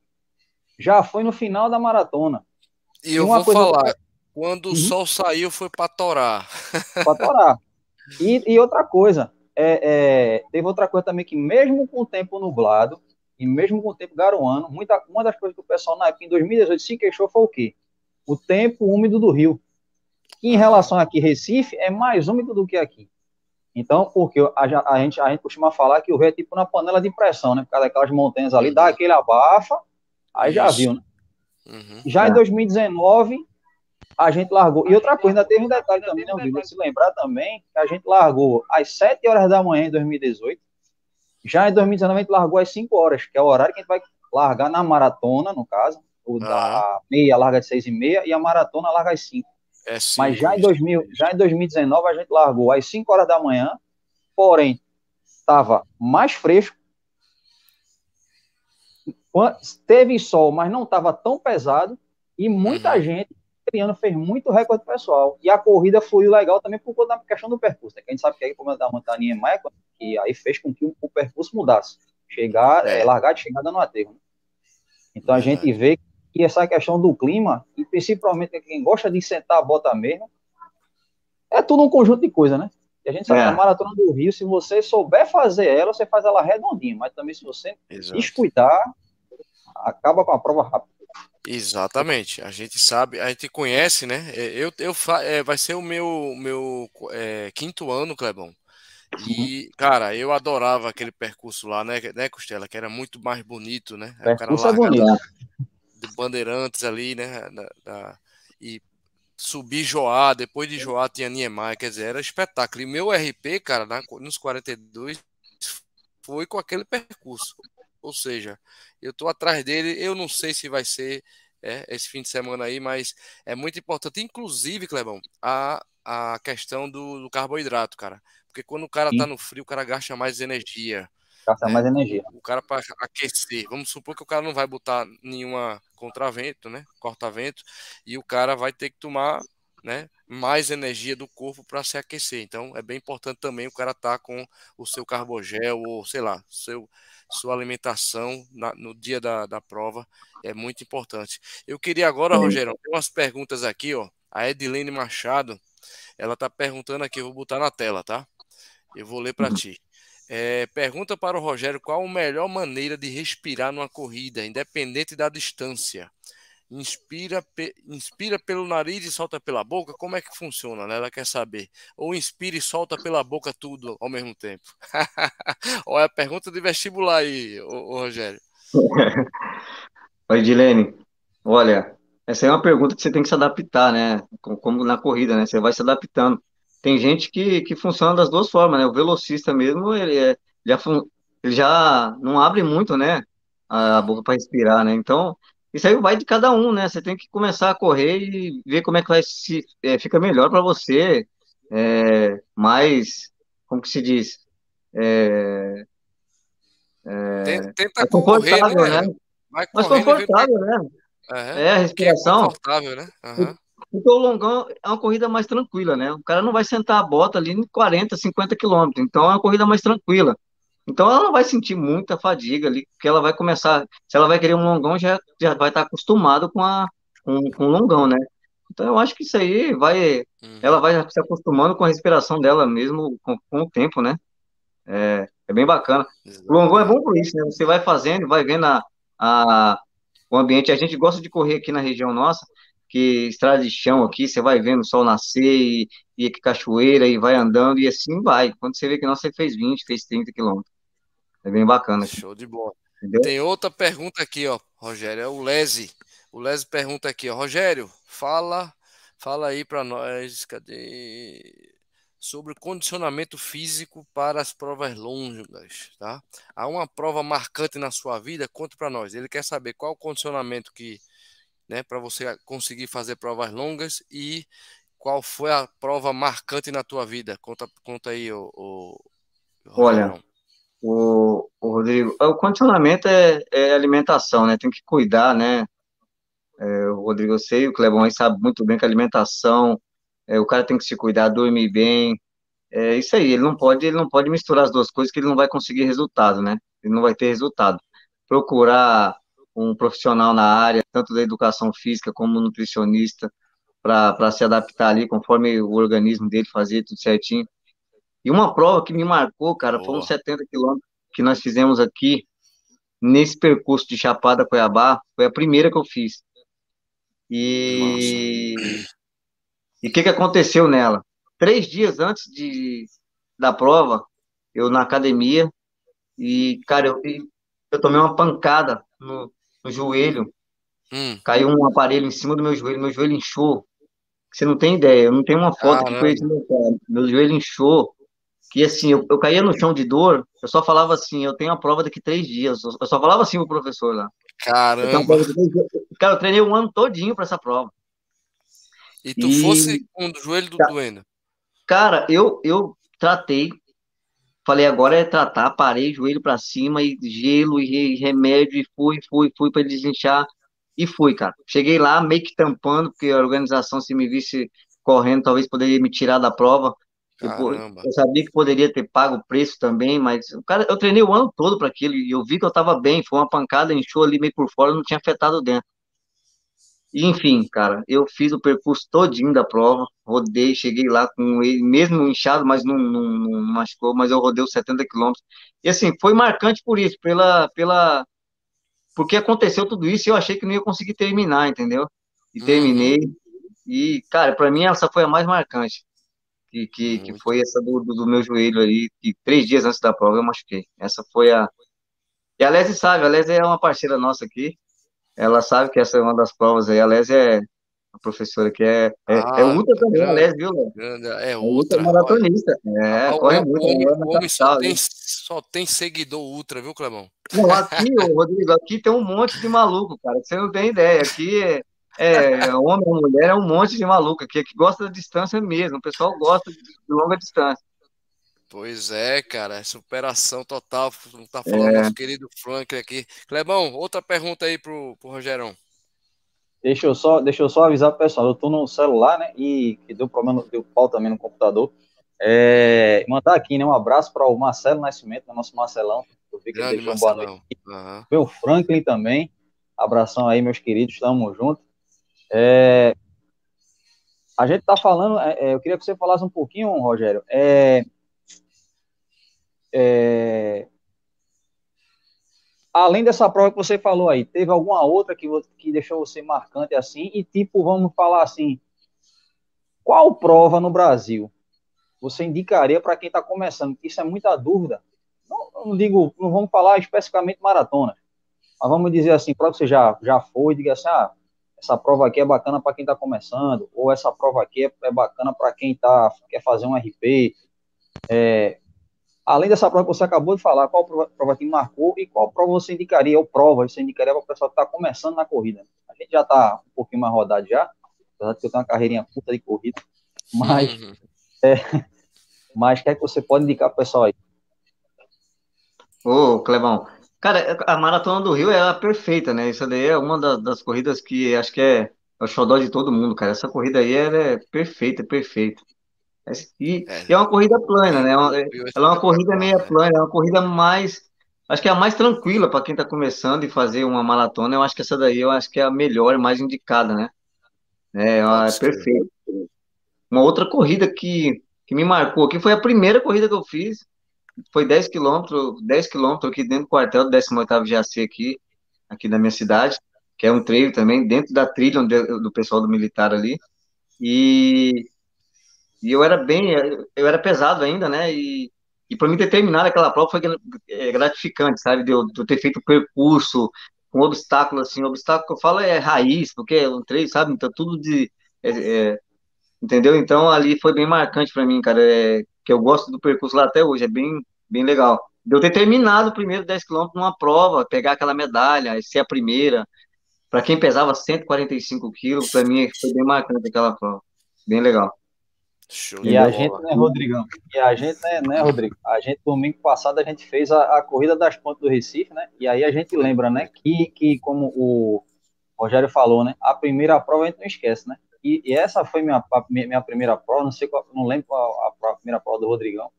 já foi no final da maratona. E eu vou falar, que... quando uhum. o sol saiu foi para torar. Para torar. E, e, outra coisa, é, é, teve outra coisa também que mesmo com o tempo nublado e mesmo com o tempo garoando, muita, uma das coisas que o pessoal na época em 2018 se queixou foi o quê? O tempo úmido do rio. Que em relação aqui Recife é mais úmido do que aqui. Então, porque a, a, gente, a gente costuma falar que o rio é tipo na panela de pressão, né? Por causa daquelas montanhas ali, dá aquele abafa, aí já viu, né? Uhum. Já em 2019, a gente largou. E outra coisa, ainda teve um detalhe também, né, Vitor? Se lembrar também que a gente largou às 7 horas da manhã em 2018. Já em 2019, a gente largou às 5 horas, que é o horário que a gente vai largar na maratona, no caso. O da meia larga de 6 e meia e a maratona larga às 5. É Mas já em, 2000, já em 2019 a gente largou às 5 horas da manhã, porém estava mais fresco. Teve sol, mas não estava tão pesado. E muita uhum. gente ano fez muito recorde pessoal. E a corrida foi legal também por conta da questão do percurso. Né? Que a gente sabe que aí, como é da montanha é que aí fez com que o, o percurso mudasse. Chegar, é. É, largar de chegada no aterro. Né? Então a é. gente vê que essa questão do clima, e principalmente quem gosta de sentar a bota mesmo, é tudo um conjunto de coisas, né? E a gente sabe é. que a maratona do Rio, se você souber fazer ela, você faz ela redondinha, mas também se você Exato. descuidar, acaba com a prova rápida. Exatamente, a gente sabe, a gente conhece, né? É, eu, eu é, vai ser o meu meu é, quinto ano, Clebão. E, cara, eu adorava aquele percurso lá, né, né, Costela, que era muito mais bonito, né? Percurso é bonito de Bandeirantes ali, né? Da, da, e subir Joá, depois de Joá tinha Niemeyer, quer dizer, era espetáculo. E meu RP, cara, na, nos 42 foi com aquele percurso. Ou seja, eu tô atrás dele, eu não sei se vai ser é, esse fim de semana aí, mas é muito importante. Inclusive, Clebão, a, a questão do, do carboidrato, cara. Porque quando o cara Sim. tá no frio, o cara gasta mais energia. Gasta né? mais energia. O, cara para aquecer. Vamos supor que o cara não vai botar nenhuma contravento, né? Corta-vento, e o cara vai ter que tomar né, mais energia do corpo para se aquecer. Então é bem importante também o cara estar tá com o seu carbogel ou sei lá, seu, sua alimentação na, no dia da, da prova é muito importante. Eu queria agora, uhum. Rogério, tem umas perguntas aqui, ó. A Edilene Machado, ela tá perguntando aqui, eu vou botar na tela, tá? Eu vou ler para uhum. ti. É, pergunta para o Rogério qual a melhor maneira de respirar numa corrida, independente da distância. Inspira, pe, inspira pelo nariz e solta pela boca? Como é que funciona? Né? Ela quer saber. Ou inspira e solta pela boca tudo ao mesmo tempo? Olha a pergunta de vestibular aí, ô, ô Rogério. Oi, Dilene. Olha, essa é uma pergunta que você tem que se adaptar, né? Como na corrida, né? Você vai se adaptando tem gente que, que funciona das duas formas, né? O velocista mesmo, ele, é, já, ele já não abre muito, né? A boca para respirar, né? Então, isso aí vai de cada um, né? Você tem que começar a correr e ver como é que vai se é, fica melhor para você, é, mais, como que se diz? É, é, Tenta confortável, correr, né? né? Mais confortável, né? Uhum. É, a respiração. É confortável, né? Uhum. Porque o longão é uma corrida mais tranquila, né? O cara não vai sentar a bota ali em 40, 50 quilômetros. Então é uma corrida mais tranquila. Então ela não vai sentir muita fadiga ali, porque ela vai começar. Se ela vai querer um longão, já, já vai estar acostumado com, a, com, com o longão, né? Então eu acho que isso aí vai. Uhum. Ela vai se acostumando com a respiração dela mesmo com, com o tempo, né? É, é bem bacana. O longão é bom por isso, né? Você vai fazendo, vai vendo a, a, o ambiente. A gente gosta de correr aqui na região nossa que estrada de chão aqui, você vai vendo o sol nascer e, e aqui cachoeira e vai andando e assim vai. Quando você vê que não, você fez 20, fez 30 quilômetros. É bem bacana. Aqui. Show de bola. Entendeu? Tem outra pergunta aqui, ó, Rogério, é o Lese. O Lese pergunta aqui, ó, Rogério, fala Fala aí para nós, cadê? Sobre condicionamento físico para as provas longas, tá? Há uma prova marcante na sua vida? Conta para nós. Ele quer saber qual o condicionamento que, né, para você conseguir fazer provas longas e qual foi a prova marcante na tua vida? Conta, conta aí, o, o Olha, o, o Rodrigo, o condicionamento é, é alimentação, né? Tem que cuidar, né? É, o Rodrigo, eu sei, o Clebão aí sabe muito bem que alimentação, é, o cara tem que se cuidar, dormir bem, é isso aí, ele não pode, ele não pode misturar as duas coisas que ele não vai conseguir resultado, né? Ele não vai ter resultado. Procurar um profissional na área, tanto da educação física como nutricionista, para se adaptar ali conforme o organismo dele fazia tudo certinho. E uma prova que me marcou, cara, Boa. foram 70 quilômetros que nós fizemos aqui nesse percurso de Chapada Cuiabá, foi a primeira que eu fiz. E e o que, que aconteceu nela? Três dias antes de, da prova, eu na academia, e, cara, eu, eu tomei uma pancada no, no joelho. Hum. Caiu um aparelho em cima do meu joelho, meu joelho inchou. Você não tem ideia, eu não tenho uma foto que foi meu, meu joelho inchou. Que assim, eu, eu caía no chão de dor, eu só falava assim, eu tenho a prova daqui três dias. Eu só falava assim pro professor lá. Caramba! Eu cara, eu treinei um ano todinho para essa prova. E tu e... fosse com o joelho do doendo? Cara, eu, eu tratei. Falei, agora é tratar. Parei, joelho para cima, e gelo, e remédio, e fui, fui, fui para desinchar. E fui, cara. Cheguei lá meio que tampando, porque a organização, se me visse correndo, talvez poderia me tirar da prova. Eu, eu, sabia que poderia ter pago o preço também, mas o cara, eu treinei o ano todo para aquilo e eu vi que eu estava bem. Foi uma pancada, inchou ali meio por fora, não tinha afetado dentro. E, enfim, cara, eu fiz o percurso todinho da prova, rodei, cheguei lá com ele, mesmo inchado, mas não, não, não machucou, mas eu rodei os 70 quilômetros. E assim, foi marcante por isso, pela, pela, porque aconteceu tudo isso e eu achei que não ia conseguir terminar, entendeu? E uhum. terminei. E, cara, para mim essa foi a mais marcante. Que, que, que foi essa do, do, meu joelho aí, que três dias antes da prova eu machuquei. Essa foi a. E a Leslie sabe, a Leslie é uma parceira nossa aqui. Ela sabe que essa é uma das provas aí. A Leslie é a professora que é, é, é ah, é ultra também, a Leslie, viu? É, é ultra. maratonista. É, corre muito. O homem, homem só, tem, só tem seguidor ultra, viu, Clemão? Não, aqui, Rodrigo, aqui tem um monte de maluco, cara. Você não tem ideia. Aqui é, é homem ou mulher, é um monte de maluco aqui, que gosta da distância mesmo. O pessoal gosta de longa distância. Pois é, cara, é superação total. Tá falando é. nosso querido Frank aqui. Clebão, outra pergunta aí pro, pro Rogerão. Deixa eu só, deixa eu só avisar pessoal, eu tô no celular, né? E que deu problema, deu pau também no computador. É, mandar aqui, né? Um abraço para o Marcelo Nascimento, né, nosso Marcelão. Eu vi que ele deixou boa noite. Uhum. o Franklin também. Abração aí, meus queridos, tamo junto. É, a gente tá falando, é, é, eu queria que você falasse um pouquinho, Rogério, é, é, além dessa prova que você falou aí, teve alguma outra que, que deixou você marcante assim? E tipo, vamos falar assim, qual prova no Brasil você indicaria para quem está começando? Isso é muita dúvida. Não, não, digo, não vamos falar especificamente maratona, mas vamos dizer assim, prova que você já, já foi, diga assim, ah, essa prova aqui é bacana para quem está começando, ou essa prova aqui é, é bacana para quem tá, quer fazer um RP. É, Além dessa prova que você acabou de falar, qual prova que marcou e qual prova você indicaria, ou prova você indicaria para o pessoal que está começando na corrida? A gente já está um pouquinho mais rodado já, apesar de que eu tenho uma carreirinha curta de corrida, mas uhum. é, mas quer que você pode indicar para o pessoal aí? Ô, Clebão, cara, a Maratona do Rio é perfeita, né? Isso daí é uma das, das corridas que acho que é, é o xodó de todo mundo, cara. Essa corrida aí é perfeita, perfeita. E é, é uma corrida plana, né? Ela é uma corrida meia plana, é uma corrida mais. Acho que é a mais tranquila para quem está começando e fazer uma maratona. Eu acho que essa daí eu acho que é a melhor, mais indicada, né? É, é perfeito. Uma outra corrida que, que me marcou aqui foi a primeira corrida que eu fiz. Foi 10 quilômetros, 10 quilômetros aqui dentro do quartel do 18º GAC aqui, aqui da minha cidade, que é um treino também, dentro da trilha do pessoal do militar ali. E e eu era bem, eu era pesado ainda, né? E, e para mim ter terminado aquela prova foi é, gratificante, sabe? De eu, de eu ter feito o percurso com obstáculo, assim, o obstáculo que eu falo é raiz, porque é um treino, sabe? Então tudo de. É, é, entendeu? Então ali foi bem marcante para mim, cara, é, que eu gosto do percurso lá até hoje, é bem, bem legal. De eu ter terminado o primeiro 10 quilômetros numa prova, pegar aquela medalha, ser a primeira, para quem pesava 145 quilos, para mim foi bem marcante aquela prova, bem legal. Show e a bola. gente, né, Rodrigão? E a gente, né, né, Rodrigo? A gente, domingo passado, a gente fez a, a corrida das pontes do Recife, né? E aí a gente lembra, né, que, que como o Rogério falou, né? A primeira prova a gente não esquece, né? E, e essa foi minha, a, minha primeira prova, não sei qual, não lembro qual a, a, primeira prova do Rodrigão.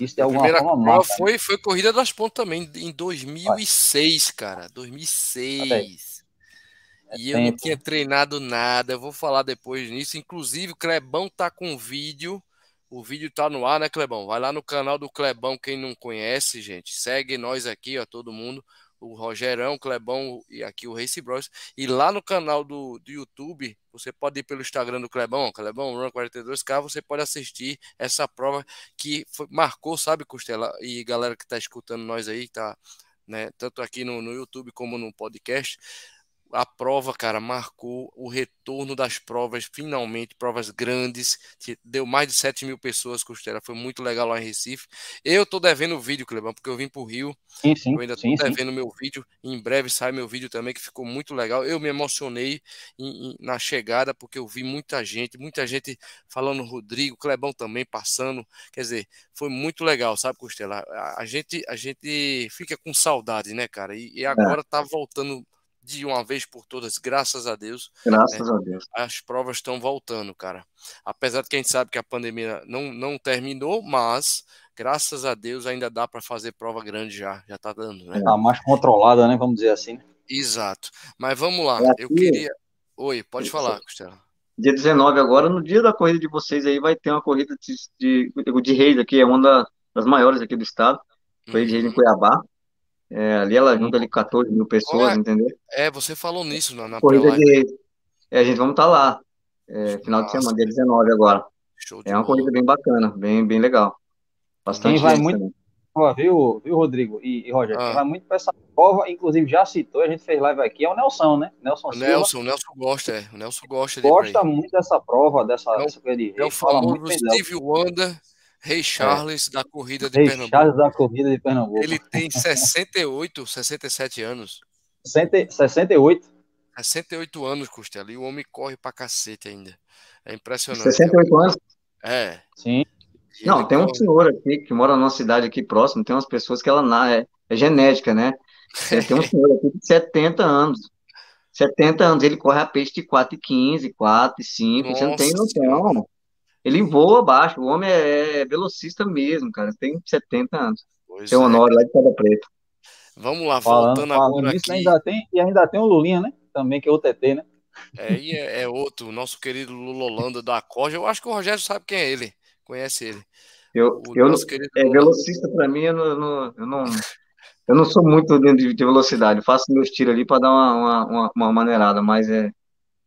Isso de alguma a primeira forma prova foi, né? foi Corrida das Pontes também, em 2006, cara. 2006. É e eu não tinha treinado nada, eu vou falar depois nisso. Inclusive, o Clebão tá com vídeo. O vídeo tá no ar, né, Clebão? Vai lá no canal do Clebão, quem não conhece, gente. Segue nós aqui, ó, todo mundo. O Rogerão, o Clebão e aqui o Race Bros. E lá no canal do, do YouTube, você pode ir pelo Instagram do Clebão, Clebão Run 42K, você pode assistir essa prova que foi, marcou, sabe, Costela? E galera que tá escutando nós aí, tá, né, tanto aqui no, no YouTube como no podcast a prova, cara, marcou o retorno das provas, finalmente, provas grandes, deu mais de 7 mil pessoas, Costela, foi muito legal lá em Recife. Eu tô devendo o vídeo, Clebão, porque eu vim pro Rio, sim, sim, eu ainda tô sim, devendo meu vídeo, em breve sai meu vídeo também, que ficou muito legal. Eu me emocionei em, em, na chegada, porque eu vi muita gente, muita gente falando Rodrigo, Clebão também passando, quer dizer, foi muito legal, sabe, Costela? A, a gente, a gente fica com saudade, né, cara? E, e é. agora é. tá voltando de uma vez por todas, graças a Deus. Graças né, a Deus. As provas estão voltando, cara. Apesar de que a gente sabe que a pandemia não, não terminou, mas graças a Deus ainda dá para fazer prova grande já, já tá dando, né? Tá mais controlada, né? Vamos dizer assim. Exato. Mas vamos lá. É eu queria. Oi, pode falar, Costela. Dia 19 agora, no dia da corrida de vocês aí, vai ter uma corrida de, de, de reis aqui, é uma das maiores aqui do estado. Corrida uhum. de reis em Cuiabá. É, ali ela junta ali 14 mil pessoas, é, entendeu? É, você falou nisso na, na Corrida de É, a gente vamos estar tá lá. É, final de semana, dia 19 agora. é uma bola. corrida bem bacana, bem, bem legal. Bastante Quem vai muito, viu, viu, Rodrigo e, e Roger? Ah. Quem vai muito para essa prova, inclusive já citou, a gente fez live aqui, é o Nelson, né? Nelson, o Nelson, o Nelson gosta, é. O Nelson gosta Gosta muito dessa prova, dessa, é dessa corrida de É o famoso Steve Wonder Rei é. Charles é. da corrida de Rei Pernambuco. Charles da corrida de Pernambuco. Ele tem 68, 67 anos. 68? 68 anos, Costela. E o homem corre pra cacete ainda. É impressionante. 68 anos? É. Sim. Não, tem um senhor aqui que mora numa cidade aqui próxima, tem umas pessoas que ela é, é genética, né? É, tem um senhor aqui de 70 anos. 70 anos, ele corre a peixe de 4,15, 4,5, você não tem noção. Ele voa abaixo, o homem é, é velocista mesmo, cara. Tem 70 anos. Pois tem o é. Honório lá de Pedra Preta. Vamos lá, voltando falando, agora aqui. Ainda tem, e ainda tem o Lulinha, né? Também, que é o TT, né? É, e é, é outro, nosso querido Lula Holanda da Corja. Eu acho que o Rogério sabe quem é ele, conhece ele. Eu, o eu não, é, Lula... velocista para mim, eu não, eu não, eu não sou muito de, de velocidade. Eu faço meus tiros ali para dar uma, uma, uma, maneirada, mas é,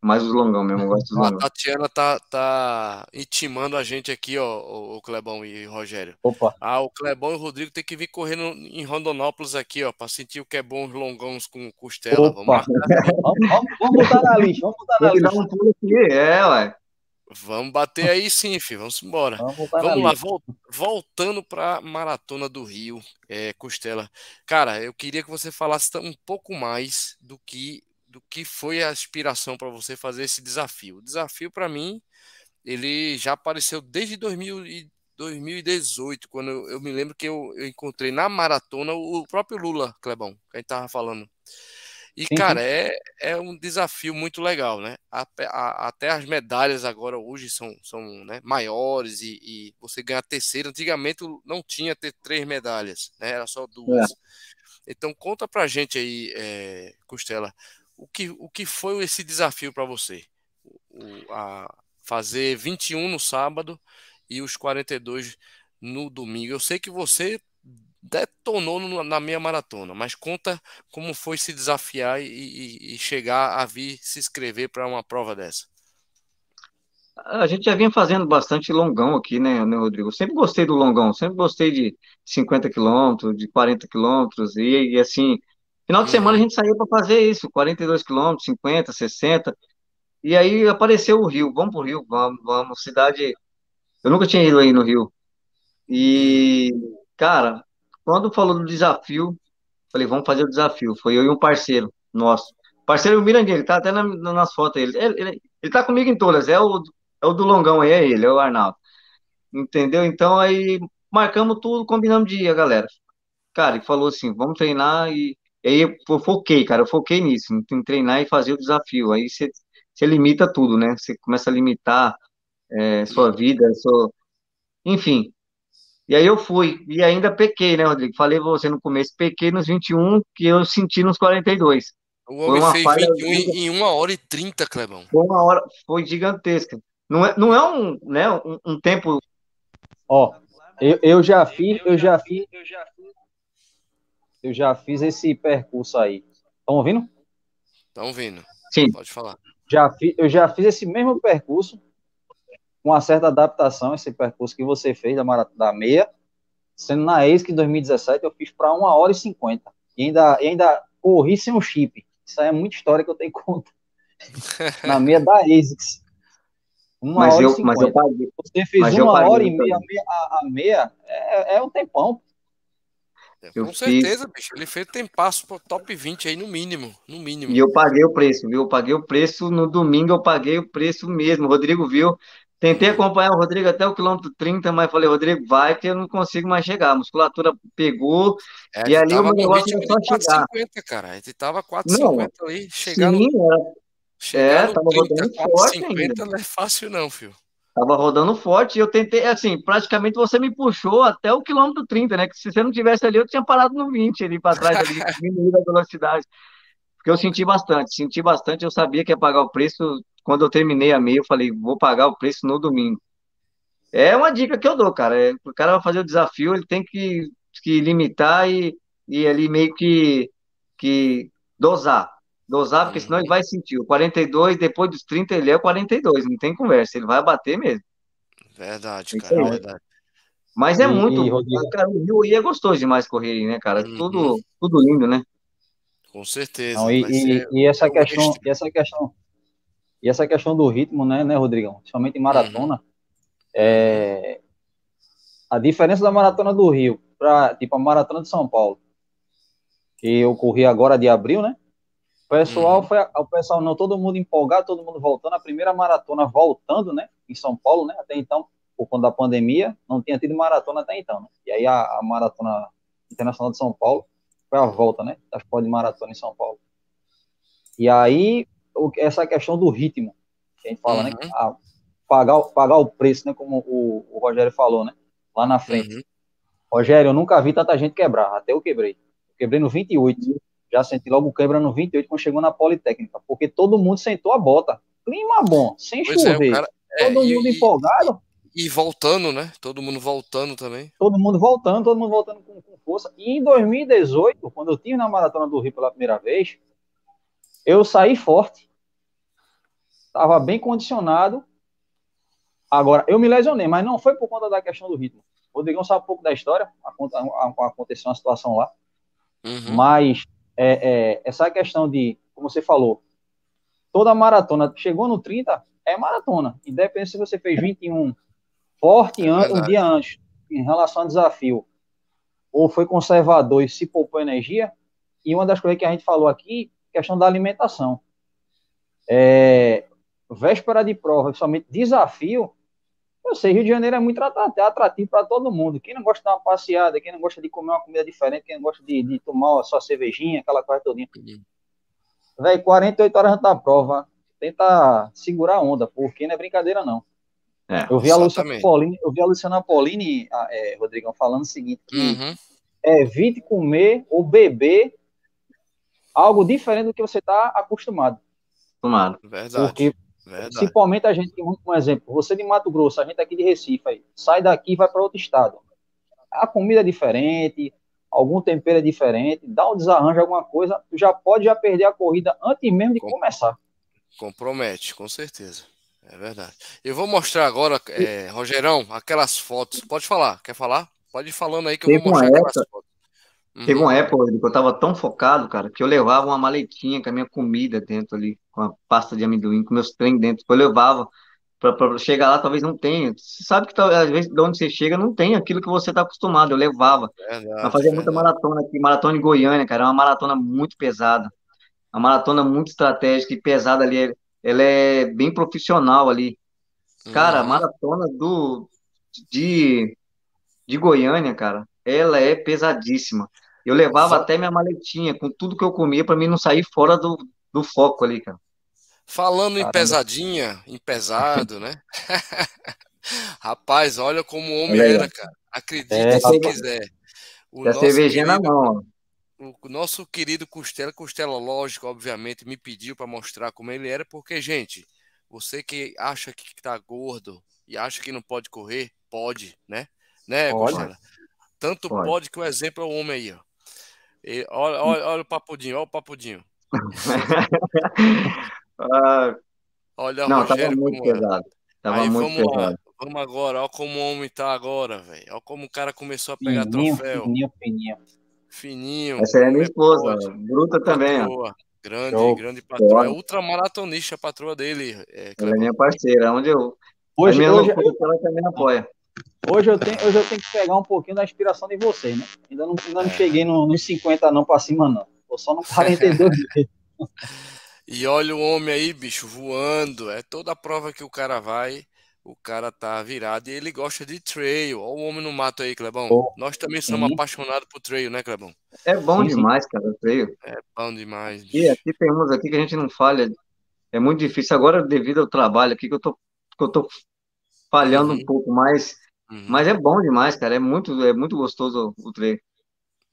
mais os longão mesmo, eu gosto dos longão. A Tatiana tá, tá intimando a gente aqui, ó, o Clebão e o Rogério. Opa. Ah, o Clebão e o Rodrigo tem que vir correndo em Rondonópolis aqui, ó, pra sentir o que é bom os longões com costela. Opa. Vamos, vamos, vamos, botar na lista, vamos botar na lista. Um pulo aqui, é, ué. Vamos bater aí sim, filho. Vamos embora. Vamos, vamos lá, voltando para Maratona do Rio, é, Costela. Cara, eu queria que você falasse um pouco mais do que do que foi a inspiração para você fazer esse desafio. O desafio, para mim, ele já apareceu desde 2000 e 2018, quando eu, eu me lembro que eu, eu, encontrei na maratona o próprio Lula, Clebão, que a gente tava falando. E, sim, cara. É, é um desafio muito legal, né? Até, a, até as medalhas agora hoje são, são né, maiores e, e, você ganha a terceira. Antigamente não tinha ter três medalhas, né? Era só duas. É. Então conta pra gente aí, é, Costela, o que, o que foi esse desafio para você? O, a fazer 21 no sábado e os 42 no domingo. Eu sei que você detonou no, na minha maratona, mas conta como foi se desafiar e, e, e chegar a vir se inscrever para uma prova dessa. A gente já vinha fazendo bastante longão aqui, né, né Rodrigo? Sempre gostei do longão, sempre gostei de 50 quilômetros, de 40 quilômetros, e, e assim, Final de semana a uhum. gente saía para fazer isso, 42 quilômetros, 50, 60. E aí apareceu o Rio, vamos pro Rio, vamos, vamos, cidade. Eu nunca tinha ido aí no Rio. E, cara, quando falou do desafio, falei, vamos fazer o desafio. Foi eu e um parceiro nosso. Parceiro Mirandinho, ele tá até na, nas fotos ele. Ele, ele. ele tá comigo em todas, é o, é o do Longão aí, é ele, é o Arnaldo. Entendeu? Então aí marcamos tudo, combinamos de ir, galera. Cara, ele falou assim, vamos treinar e, e aí eu foquei, cara, eu foquei nisso, em treinar e fazer o desafio. Aí você, você limita tudo, né? Você começa a limitar é, sua vida, sua... enfim. E aí eu fui, e ainda pequei, né, Rodrigo? Falei você no começo, pequei nos 21, que eu senti nos 42. O homem fez falha... 21 em, em 1 hora e 30, Clebão. Foi uma hora, foi gigantesca. Não é, não é um, né, um, um tempo. Ó, eu, eu já fiz, eu já fiz, eu já fiz, eu já fiz esse percurso aí. Estão ouvindo? Estão ouvindo. Sim. Pode falar. Já fiz, eu já fiz esse mesmo percurso com uma certa adaptação, esse percurso que você fez da, da meia, sendo na ex que em 2017 eu fiz para 1 hora e 50. E ainda, e ainda corri sem um chip. Isso aí é muita história que eu tenho conta. na meia da ASICS. Uma mas hora eu, e 50. Mas eu paguei. Você fez uma hora e meia, meia a, a, meia, é, é um tempão. É, com certeza, fiz... bicho. Ele fez tempasso pro top 20 aí no mínimo. No mínimo. E eu paguei o preço, viu? Eu paguei o preço no domingo, eu paguei o preço mesmo. O Rodrigo viu. Tentei acompanhar o Rodrigo até o quilômetro 30, mas falei, Rodrigo, vai que eu não consigo mais chegar. A musculatura pegou é, e ali o meu negócio era só chegar. 4,50, cara. Ele tava 4,50 ali. Chegar sim, é. Chegar é, tava 30, rodando 4, forte 50 ainda. não é fácil não, filho. Tava rodando forte e eu tentei, assim, praticamente você me puxou até o quilômetro 30, né? Que se você não tivesse ali, eu tinha parado no 20 ali para trás, ali, diminuído a velocidade. Porque eu senti bastante, senti bastante, eu sabia que ia pagar o preço. Quando eu terminei a meia, eu falei, vou pagar o preço no domingo. É uma dica que eu dou, cara. É, o cara vai fazer o desafio, ele tem que, que limitar e, e ali meio que, que dosar. Dosar, porque senão ele vai sentir. O 42, depois dos 30, ele é o 42, não tem conversa, ele vai bater mesmo. Verdade, cara, é verdade. Mas é e, muito. E, cara, o Rio aí é gostoso demais correr, né, cara? Uhum. Tudo, tudo lindo, né? Com certeza. Não, e, e, e, essa questão, e essa questão, e essa questão do ritmo, né, né, Rodrigão? Principalmente em maratona, uhum. é, a diferença da maratona do Rio para tipo a maratona de São Paulo, que eu corri agora de abril, né? O pessoal uhum. foi, o pessoal não, todo mundo empolgado, todo mundo voltando, a primeira maratona voltando, né, em São Paulo, né? Até então, por conta da pandemia, não tinha tido maratona até então, né? E aí a, a maratona internacional de São Paulo foi a volta, né? Das pós de maratona em São Paulo. E aí, o, essa questão do ritmo, que a gente fala, né? uhum. né? A, pagar, pagar o preço, né? Como o, o Rogério falou, né? Lá na frente. Uhum. Rogério, eu nunca vi tanta gente quebrar, até eu quebrei. Eu quebrei no 28, já senti logo quebra no 28 quando chegou na Politécnica, porque todo mundo sentou a bota. Clima bom, sem pois é, chover. É, cara, é, todo mundo e, empolgado. E voltando, né? Todo mundo voltando também. Todo mundo voltando, todo mundo voltando com, com força. E em 2018, quando eu tive na Maratona do Rio pela primeira vez, eu saí forte. Estava bem condicionado. Agora, eu me lesionei, mas não foi por conta da questão do ritmo. O Rodrigão sabe um pouco da história, aconteceu uma situação lá. Uhum. Mas é, é, essa questão de, como você falou, toda maratona, chegou no 30, é maratona. Independente se você fez 21 forte é um dia antes, em relação ao desafio, ou foi conservador e se poupou energia. E uma das coisas que a gente falou aqui, questão da alimentação. É, véspera de prova, somente desafio, eu sei, Rio de Janeiro é muito atrativo para todo mundo. Quem não gosta de dar uma passeada, quem não gosta de comer uma comida diferente, quem não gosta de, de tomar só cervejinha, aquela coisa todinha. Velho, 48 horas da prova, tenta segurar a onda, porque não é brincadeira, não. É, eu, vi a Luciana Polini, eu vi a Luciana Polini, é, Rodrigão, falando o seguinte, que uhum. evite comer ou beber algo diferente do que você está acostumado. Acostumado. Verdade. Porque, Verdade. principalmente a gente, um exemplo, você de Mato Grosso, a gente aqui de Recife, aí, sai daqui e vai para outro estado. A comida é diferente, algum tempero é diferente, dá um desarranjo, alguma coisa, tu já pode já perder a corrida antes mesmo de Com... começar. Compromete, com certeza. É verdade. Eu vou mostrar agora, é, Rogerão, aquelas fotos. Pode falar, quer falar? Pode ir falando aí que eu vou mostrar aquelas fotos. Uhum. Teve uma época que eu tava tão focado, cara, que eu levava uma maletinha com a minha comida dentro ali, com a pasta de amendoim, com meus trem dentro. Eu levava para chegar lá, talvez não tenha. Você sabe que às vezes de onde você chega não tem aquilo que você tá acostumado. Eu levava. Verdade, eu fazia muita maratona aqui, maratona em Goiânia, cara, é uma maratona muito pesada. Uma maratona muito estratégica e pesada ali. Ela é bem profissional ali. Cara, uhum. maratona do de, de Goiânia, cara, ela é pesadíssima. Eu levava até minha maletinha com tudo que eu comia para mim não sair fora do, do foco ali, cara. Falando Caramba. em pesadinha, em pesado, né? Rapaz, olha como o homem era, cara. Acredite é, se quiser. O nosso cervejinha querido, na mão. O nosso querido Costela, Costela, lógico, obviamente, me pediu para mostrar como ele era, porque, gente, você que acha que tá gordo e acha que não pode correr, pode, né? Né, pode. Costela? Tanto pode. pode que o exemplo é o homem aí, ó. E, olha, olha, olha o papudinho, olha o papudinho. ah, olha, não, Rogério, tava muito pesado. Tava aí, muito vamos, pesado. vamos agora, olha como o homem tá agora, velho. Olha como o cara começou a pegar fininho, troféu. Fininho, fininho. Fininho. Essa é minha esposa, bruta também, ó. Grande, Show. grande patroa. É ultramaratonista a patroa dele. É, ela é minha parceira, onde eu. Hoje, hoje, ela também apoia. Hoje eu, tenho, hoje eu tenho que pegar um pouquinho da inspiração de vocês, né? Ainda não, ainda não é. cheguei no, nos 50 não para cima, não. Tô só no 42 E olha o homem aí, bicho, voando. É toda a prova que o cara vai, o cara tá virado e ele gosta de trail. Olha o homem no mato aí, Clebão. Oh, Nós também somos sim. apaixonados por trail, né, Clebão? É bom sim, demais, cara, o trail. É bom demais. E aqui tem uns aqui que a gente não falha. É muito difícil. Agora, devido ao trabalho aqui, que eu tô, que eu tô falhando uhum. um pouco mais Uhum. Mas é bom demais, cara. É muito, é muito gostoso o treino.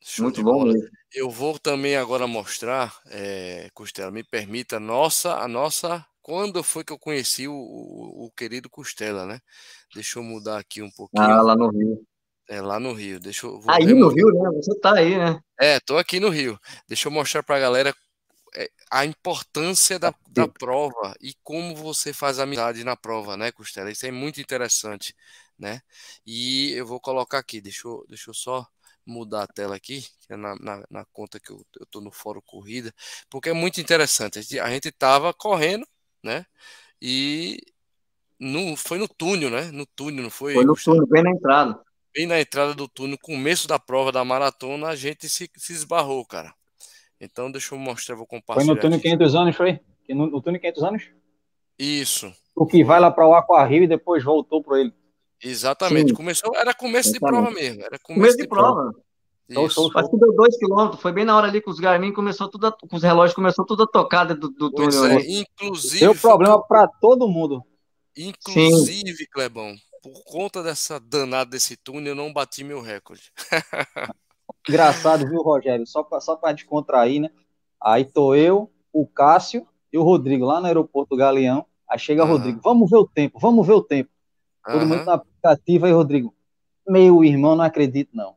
Show muito bom bola. mesmo. Eu vou também agora mostrar, é, Costela, me permita, nossa, a nossa. Quando foi que eu conheci o, o, o, querido Costela, né? Deixa eu mudar aqui um pouquinho. Ah, lá no Rio. É, lá no Rio. Deixa eu, aí no Rio, né? Você tá aí, né? É, tô aqui no Rio. Deixa eu mostrar pra galera é, a importância da, da prova e como você faz amizade na prova, né, Costela? Isso é muito interessante né? E eu vou colocar aqui, deixa eu, deixa eu só mudar a tela aqui, é na, na, na, conta que eu, eu tô no fórum corrida, porque é muito interessante. A gente tava correndo, né? E no, foi no túnel, né? No túnel, não foi? Foi no túnel, bem na entrada. Bem na entrada do túnel, começo da prova da maratona, a gente se, se esbarrou, cara. Então, deixa eu mostrar, vou compartilhar. Foi no túnel aqui. 500 anos, foi? No, no túnel 500 anos? Isso. O que vai lá para o Aquarrio e depois voltou para ele. Exatamente. Sim. Começou, era começo Exatamente. de prova mesmo. Era começo, começo de, de, prova. prova. Isso. Acho que deu dois quilômetros. Foi bem na hora ali que os Garmin começou tudo, a, com os relógios começou tudo a tocar do, do túnel. É. Inclusive. Deu problema para todo mundo. Inclusive, Sim. Clebão, por conta dessa danada desse túnel, eu não bati meu recorde. Engraçado, viu, Rogério? Só para só descontrair, né? Aí tô eu, o Cássio e o Rodrigo lá no aeroporto do Galeão. Aí chega o uhum. Rodrigo, vamos ver o tempo, vamos ver o tempo. Todo uhum. mundo no aplicativo aí, Rodrigo. Meu irmão, não acredito, não.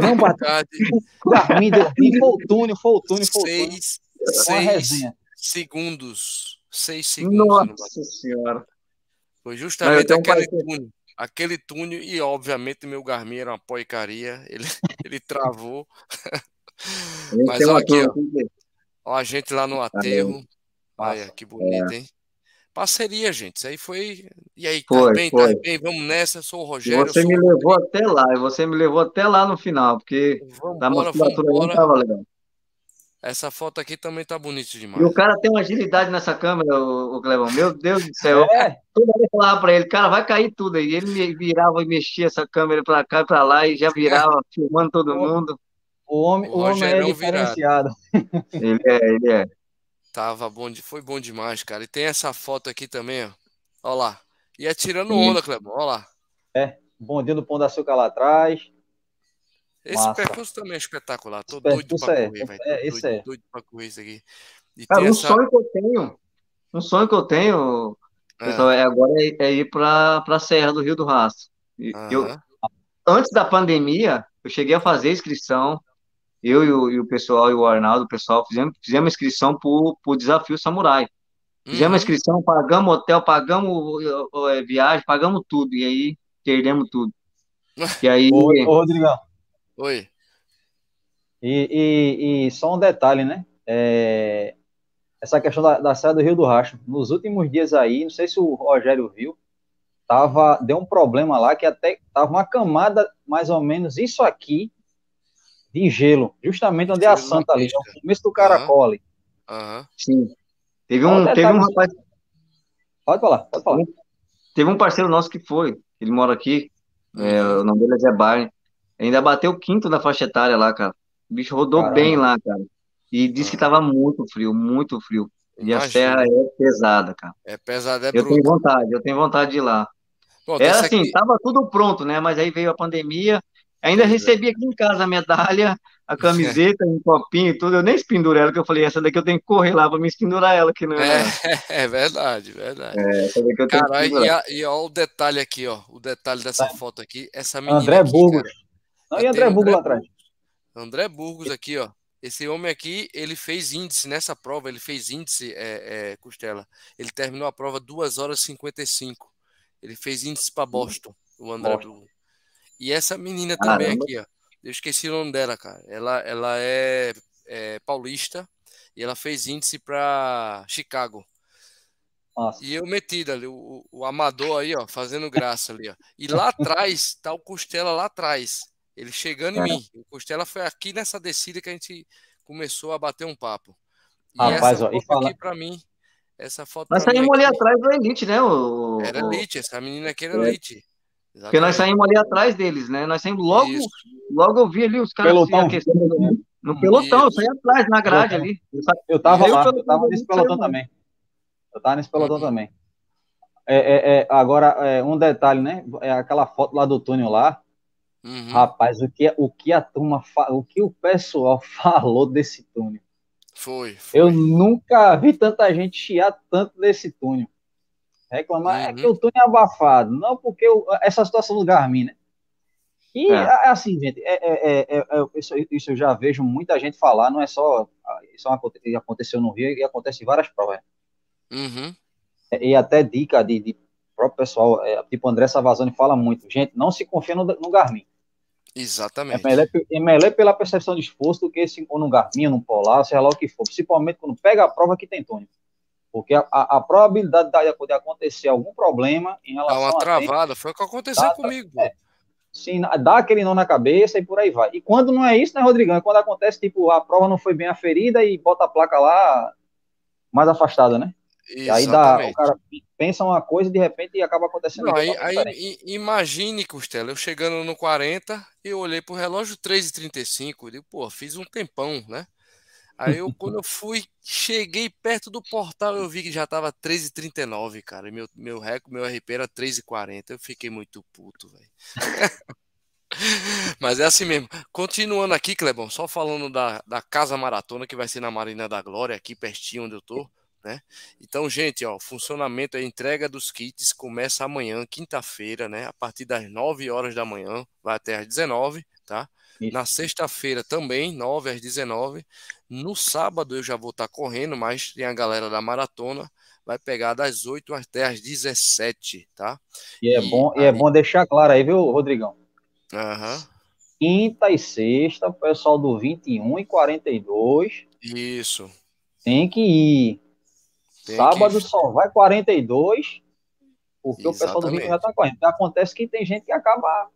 Não bateu. Garmin deu foi o túnel, foi o túnel, foi o túnel. Seis, seis segundos. Seis segundos. Nossa senhora. Foi justamente não, aquele túnel. Aquele túnel, e obviamente meu Garmin era uma porcaria. Ele, ele travou. Mas olha aqui, ó. ó. A gente lá no aterro. Olha que bonito, é. hein? Parceria, gente. Isso aí foi. E aí, tá foi, bem, tá foi. tá bem, vamos nessa. Eu sou o Rogério. Você me levou até lá, e você me levou até lá no final, porque vamos a musculatura não tava legal. Essa foto aqui também tá bonita demais. E o cara tem uma agilidade nessa câmera, o, o Clebão. Meu Deus do céu. É. Toda vez eu falava pra ele, cara, vai cair tudo aí. Ele virava e mexia essa câmera pra cá e pra lá e já virava, filmando todo mundo. O homem, o, o homem é diferenciado. Ele é, ele é. Tava bom, de, foi bom demais, cara. E tem essa foto aqui também, ó. Olha lá. E é tirando onda, Clebão, olha lá. É, bondinho do Pão da Açúcar lá atrás. Esse Massa. percurso também é espetacular. Tô doido pra é, correr, velho. É, isso doido, é. doido pra correr isso aqui. E cara, um essa... sonho que eu tenho, um sonho que eu tenho, é. pessoal, é, agora é, é, ir pra, pra Serra do Rio do Rastro. Eu, antes da pandemia, eu cheguei a fazer inscrição, eu e o, e o, pessoal, e o Arnaldo, o pessoal, fizemos, fizemos inscrição para o desafio Samurai. Fizemos uhum. inscrição, pagamos hotel, pagamos é, viagem, pagamos tudo. E aí perdemos tudo. E aí. Ô, ô Rodrigão. Oi. E, e, e só um detalhe, né? É, essa questão da, da saída do Rio do Racho. Nos últimos dias aí, não sei se o Rogério viu, tava, deu um problema lá que até tava uma camada, mais ou menos, isso aqui, de gelo, justamente onde é a Santa ali, no começo do Caracole. Uhum. Sim. Teve um, teve um rapaz. Pode falar, pode falar. Teve um parceiro nosso que foi, ele mora aqui, é, o nome dele é Zé Barney. Ainda bateu o quinto da faixa etária lá, cara. O bicho rodou Caramba. bem lá, cara. E disse que tava muito frio, muito frio. E Imagina. a serra é pesada, cara. É pesada, é Eu bruto. tenho vontade, eu tenho vontade de ir lá. Bom, Era assim, aqui... tava tudo pronto, né? Mas aí veio a pandemia. Ainda é. recebi aqui em casa a medalha, a camiseta, um copinho e tudo. Eu nem espendurei ela, que eu falei, essa daqui eu tenho que correr lá para me espendurar ela, que não é. É, verdade, verdade. É, essa daqui eu tenho que e, a, e ó, o detalhe aqui, ó. O detalhe dessa tá. foto aqui, essa menina. André aqui, Burgos. Cara, não, e André Burgos lá atrás. André Burgos aqui, ó. Esse homem aqui, ele fez índice nessa prova, ele fez índice, é, é, Costela. Ele terminou a prova 2 horas e 55. Ele fez índice para Boston, o André Burgos. E essa menina também Caramba. aqui, ó. Eu esqueci o nome dela, cara. Ela, ela é, é paulista e ela fez índice para Chicago. Nossa. E eu metido ali, o, o, amador aí, ó, fazendo graça ali, ó. E lá atrás, tá o Costela lá atrás. Ele chegando em é. mim. O Costela foi aqui nessa descida que a gente começou a bater um papo. E Rapaz, essa ó, foto fala... aqui pra mim, essa foto Nós saímos ali atrás do Elite, né? O... Era Elite, essa menina aqui era é. Elite. Exatamente. Porque nós saímos ali atrás deles, né? Nós saímos logo, Isso. logo eu vi ali os caras pelotão. se aquecendo no pelotão, eu saí atrás, na grade ali. Eu tava lá, eu tava nesse pelotão também. Eu tava nesse pelotão também. É, é, é, agora, é, um detalhe, né? É aquela foto lá do túnel lá. Uhum. Rapaz, o que, o que a turma, o que o pessoal falou desse túnel. Foi, foi. Eu nunca vi tanta gente chiar tanto desse túnel. Reclamar uhum. é que o túnel é abafado, não porque eu, essa situação do Garmin, né? E é. assim, gente, é, é, é, isso, isso, eu já vejo muita gente falar, não é só. Isso aconteceu no Rio e acontece em várias provas. Uhum. E até dica de, de próprio pessoal, tipo André Savazani fala muito, gente, não se confia no, no Garmin. Exatamente. É melhor, é melhor pela percepção de esforço do que se, ou no Garmin, no Polar, seja lá o que for, principalmente quando pega a prova que tem túnel. Porque a, a, a probabilidade de acontecer algum problema em relação Dá uma travada, tempo, foi o que aconteceu dá, comigo. É, sim, dá aquele nó na cabeça e por aí vai. E quando não é isso, né, Rodrigão? É quando acontece, tipo, a prova não foi bem aferida e bota a placa lá mais afastada, né? E aí dá, o cara pensa uma coisa e de repente acaba acontecendo. Não, aí, aí imagine, Costela, eu chegando no 40, eu olhei pro relógio 3h35, digo, pô, fiz um tempão, né? Aí eu, quando eu fui, cheguei perto do portal, eu vi que já tava 13h39, cara. E meu, meu recorde, meu RP era 3h40. Eu fiquei muito puto, velho. Mas é assim mesmo. Continuando aqui, Clebão, só falando da, da Casa Maratona, que vai ser na Marina da Glória, aqui pertinho onde eu tô. Né? Então, gente, ó, funcionamento, a entrega dos kits começa amanhã, quinta-feira, né? A partir das 9 horas da manhã, vai até às 19, tá? Isso. Na sexta-feira também, 9 às 19. No sábado eu já vou estar correndo, mas tem a galera da maratona, vai pegar das 8 até as 17, tá? E é, e bom, aí... e é bom deixar claro aí, viu, Rodrigão? Aham. Quinta e sexta, o pessoal do 21 e 42. Isso. Tem que ir. Tem Sábado que... só vai 42, porque Exatamente. o pessoal do 21 já está correndo. Acontece que tem gente que acaba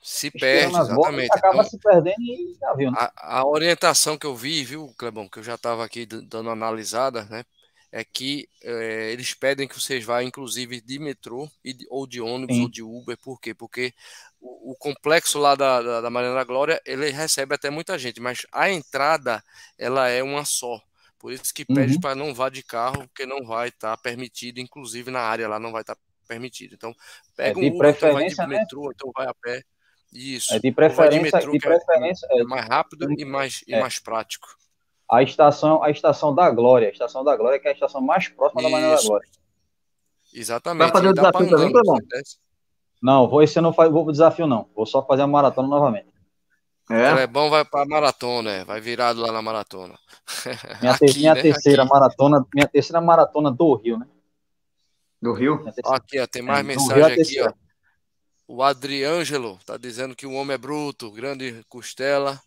se perde, exatamente. acaba então, se perdendo e já viu. Né? A, a, orientação que eu vi, viu, Clebão, que eu já estava aqui dando analisada, né? É que é, eles pedem que vocês vá, inclusive, de metrô de, ou de ônibus Sim. ou de Uber. Por quê? Porque o, o complexo lá da, da, da Mariana da Glória, ele recebe até muita gente, mas a entrada, ela é uma só. Por isso que pede uhum. para não vá de carro, porque não vai estar tá permitido, inclusive na área lá não vai estar tá permitido. Então, pega é, um Uber, então vai de né? metrô, então vai a pé. Isso. É de preferência, de, é preferência é, é, mais rápido e mais, e é. mais prático. A estação, a estação da Glória, a estação da Glória que é a estação mais próxima Isso. da Manhã da Glória. Exatamente. Vai fazer o desafio também, Clebão? Não, vou esse eu não faço, vou desafio não. Vou só fazer a maratona novamente. É. é bom vai para maratona, é. vai virado lá na maratona. Minha, Aqui, te, minha né? terceira Aqui. maratona, minha terceira maratona do Rio, né? Do Rio? Aqui, ó, tem mais é, mensagem aqui, ó. O Adriângelo está dizendo que o homem é bruto, grande costela.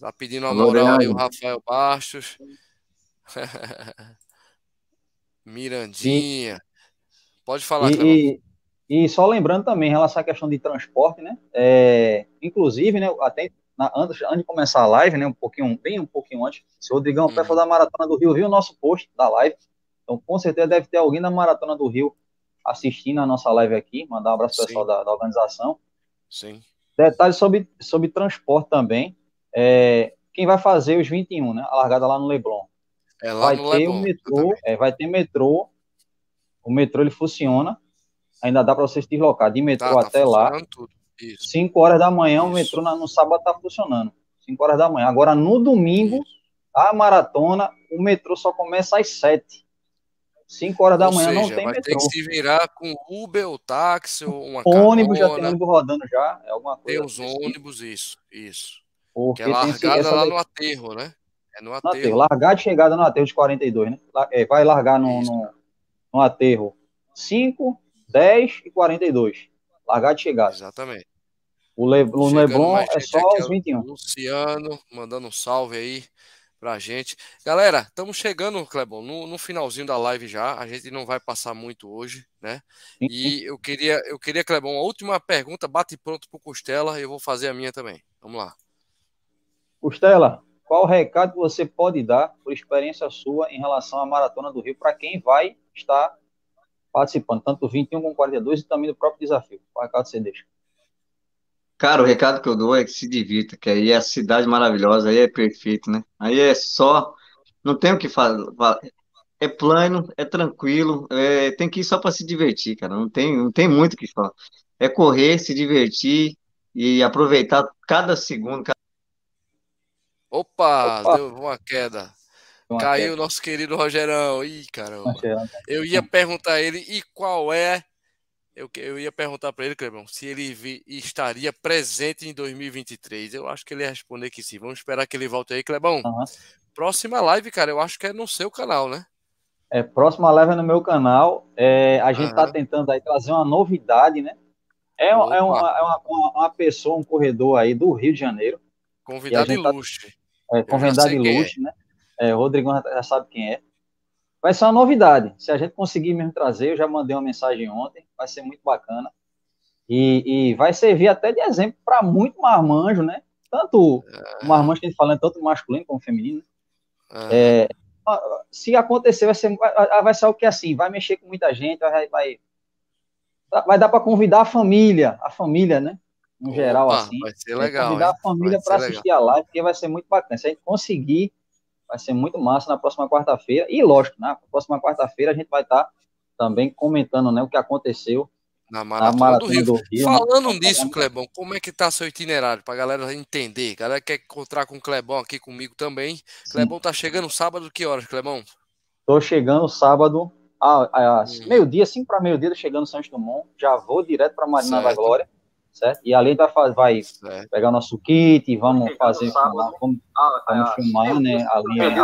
Tá pedindo uma moral aí o Rafael Bastos. Mirandinha. Pode falar, e, e, e, só lembrando também, em relação à questão de transporte, né? É, inclusive, né, até na, antes, antes de começar a live, né, um pouquinho, bem um pouquinho antes, se o Rodrigão uhum. fazer a Maratona do Rio viu o nosso post da live, então com certeza deve ter alguém na Maratona do Rio assistindo a nossa live aqui, mandar um abraço ao pessoal da, da, organização. Sim. Detalhes sobre, sobre transporte também, é, quem vai fazer os 21, né, a largada lá no Leblon, é lá vai no ter Leblon, o metrô, é, vai ter metrô, o metrô ele funciona, ainda dá para você se deslocar de metrô tá, tá até tá lá, tudo. 5 horas da manhã, Isso. o metrô no sábado está funcionando. 5 horas da manhã. Agora, no domingo, Isso. a maratona, o metrô só começa às 7. 5 horas da ou manhã seja, não tem vai metrô. Tem que se virar com Uber ou táxi ou uma ônibus, carona. já tem ônibus rodando já. É alguma coisa tem os assim. ônibus, isso. Isso. Porque que é largada lá no aterro, né? É no aterro. No aterro. Largada e chegada no aterro de 42, né? É, vai largar no, no, no aterro 5, 10 e 42. Largada e chegada. Exatamente. O, Le, o Leblon é só os 21. Luciano, mandando um salve aí pra gente. Galera, estamos chegando, Clebon, no, no, finalzinho da live já. A gente não vai passar muito hoje, né? E eu queria, eu queria, Clebon, uma última pergunta, bate pronto pro Costela, eu vou fazer a minha também. Vamos lá. Costela, qual recado você pode dar por experiência sua em relação à Maratona do Rio para quem vai estar participando, tanto do 21 como 42 e também do próprio desafio? Qual recado você deixa? Cara, o recado que eu dou é que se divirta, que aí é a cidade maravilhosa, aí é perfeito, né? Aí é só, não tem o que fazer, é plano, é tranquilo, é, tem que ir só para se divertir, cara, não tem, não tem muito o que falar. É correr, se divertir e aproveitar cada segundo. Cada... Opa, Opa, deu uma queda. Uma Caiu o nosso querido Rogerão. Ih, caramba. Eu ia perguntar a ele, e qual é eu, eu ia perguntar para ele, Clebão, se ele vi, estaria presente em 2023. Eu acho que ele ia responder que sim. Vamos esperar que ele volte aí, Clebão. Uhum. Próxima live, cara, eu acho que é no seu canal, né? É, próxima live é no meu canal. É, a gente está tentando aí trazer uma novidade, né? É, é, uma, é uma, uma, pessoa, um corredor aí do Rio de Janeiro. Convidado tá luxo. Tá, é, convidado é. luxo, é. né? É, o Rodrigo já sabe quem é vai ser uma novidade. Se a gente conseguir mesmo trazer, eu já mandei uma mensagem ontem, vai ser muito bacana. E, e vai servir até de exemplo para muito marmanjo, né? Tanto é. o marmanjo que a gente fala, tanto masculino como feminino. É. É, se acontecer, vai ser, vai ser o que assim, vai mexer com muita gente, vai, vai, vai dar para convidar a família, a família, né? No Opa, geral, assim. Vai ser legal. Convidar hein? a família para assistir legal. a live, porque vai ser muito bacana. Se a gente conseguir vai ser muito massa na próxima quarta-feira. E lógico, na próxima quarta-feira a gente vai estar tá também comentando né, o que aconteceu na Maratona, na Maratona do, Rio. do, Rio. Falando né? nisso, Clebão, como é que tá seu itinerário para a galera entender? A galera quer encontrar com o Clebão aqui comigo também. Sim. Clebão tá chegando sábado, que horas, Clebão? Tô chegando sábado, a hum. meio-dia, 5 para meio-dia, chegando em Santos Dumont. Já vou direto para Marina certo. da Glória certo? E ali vai, vai pegar o nosso kit, vamos fazer, sábado, vamos, ah, vamos filmar, né, ali, ali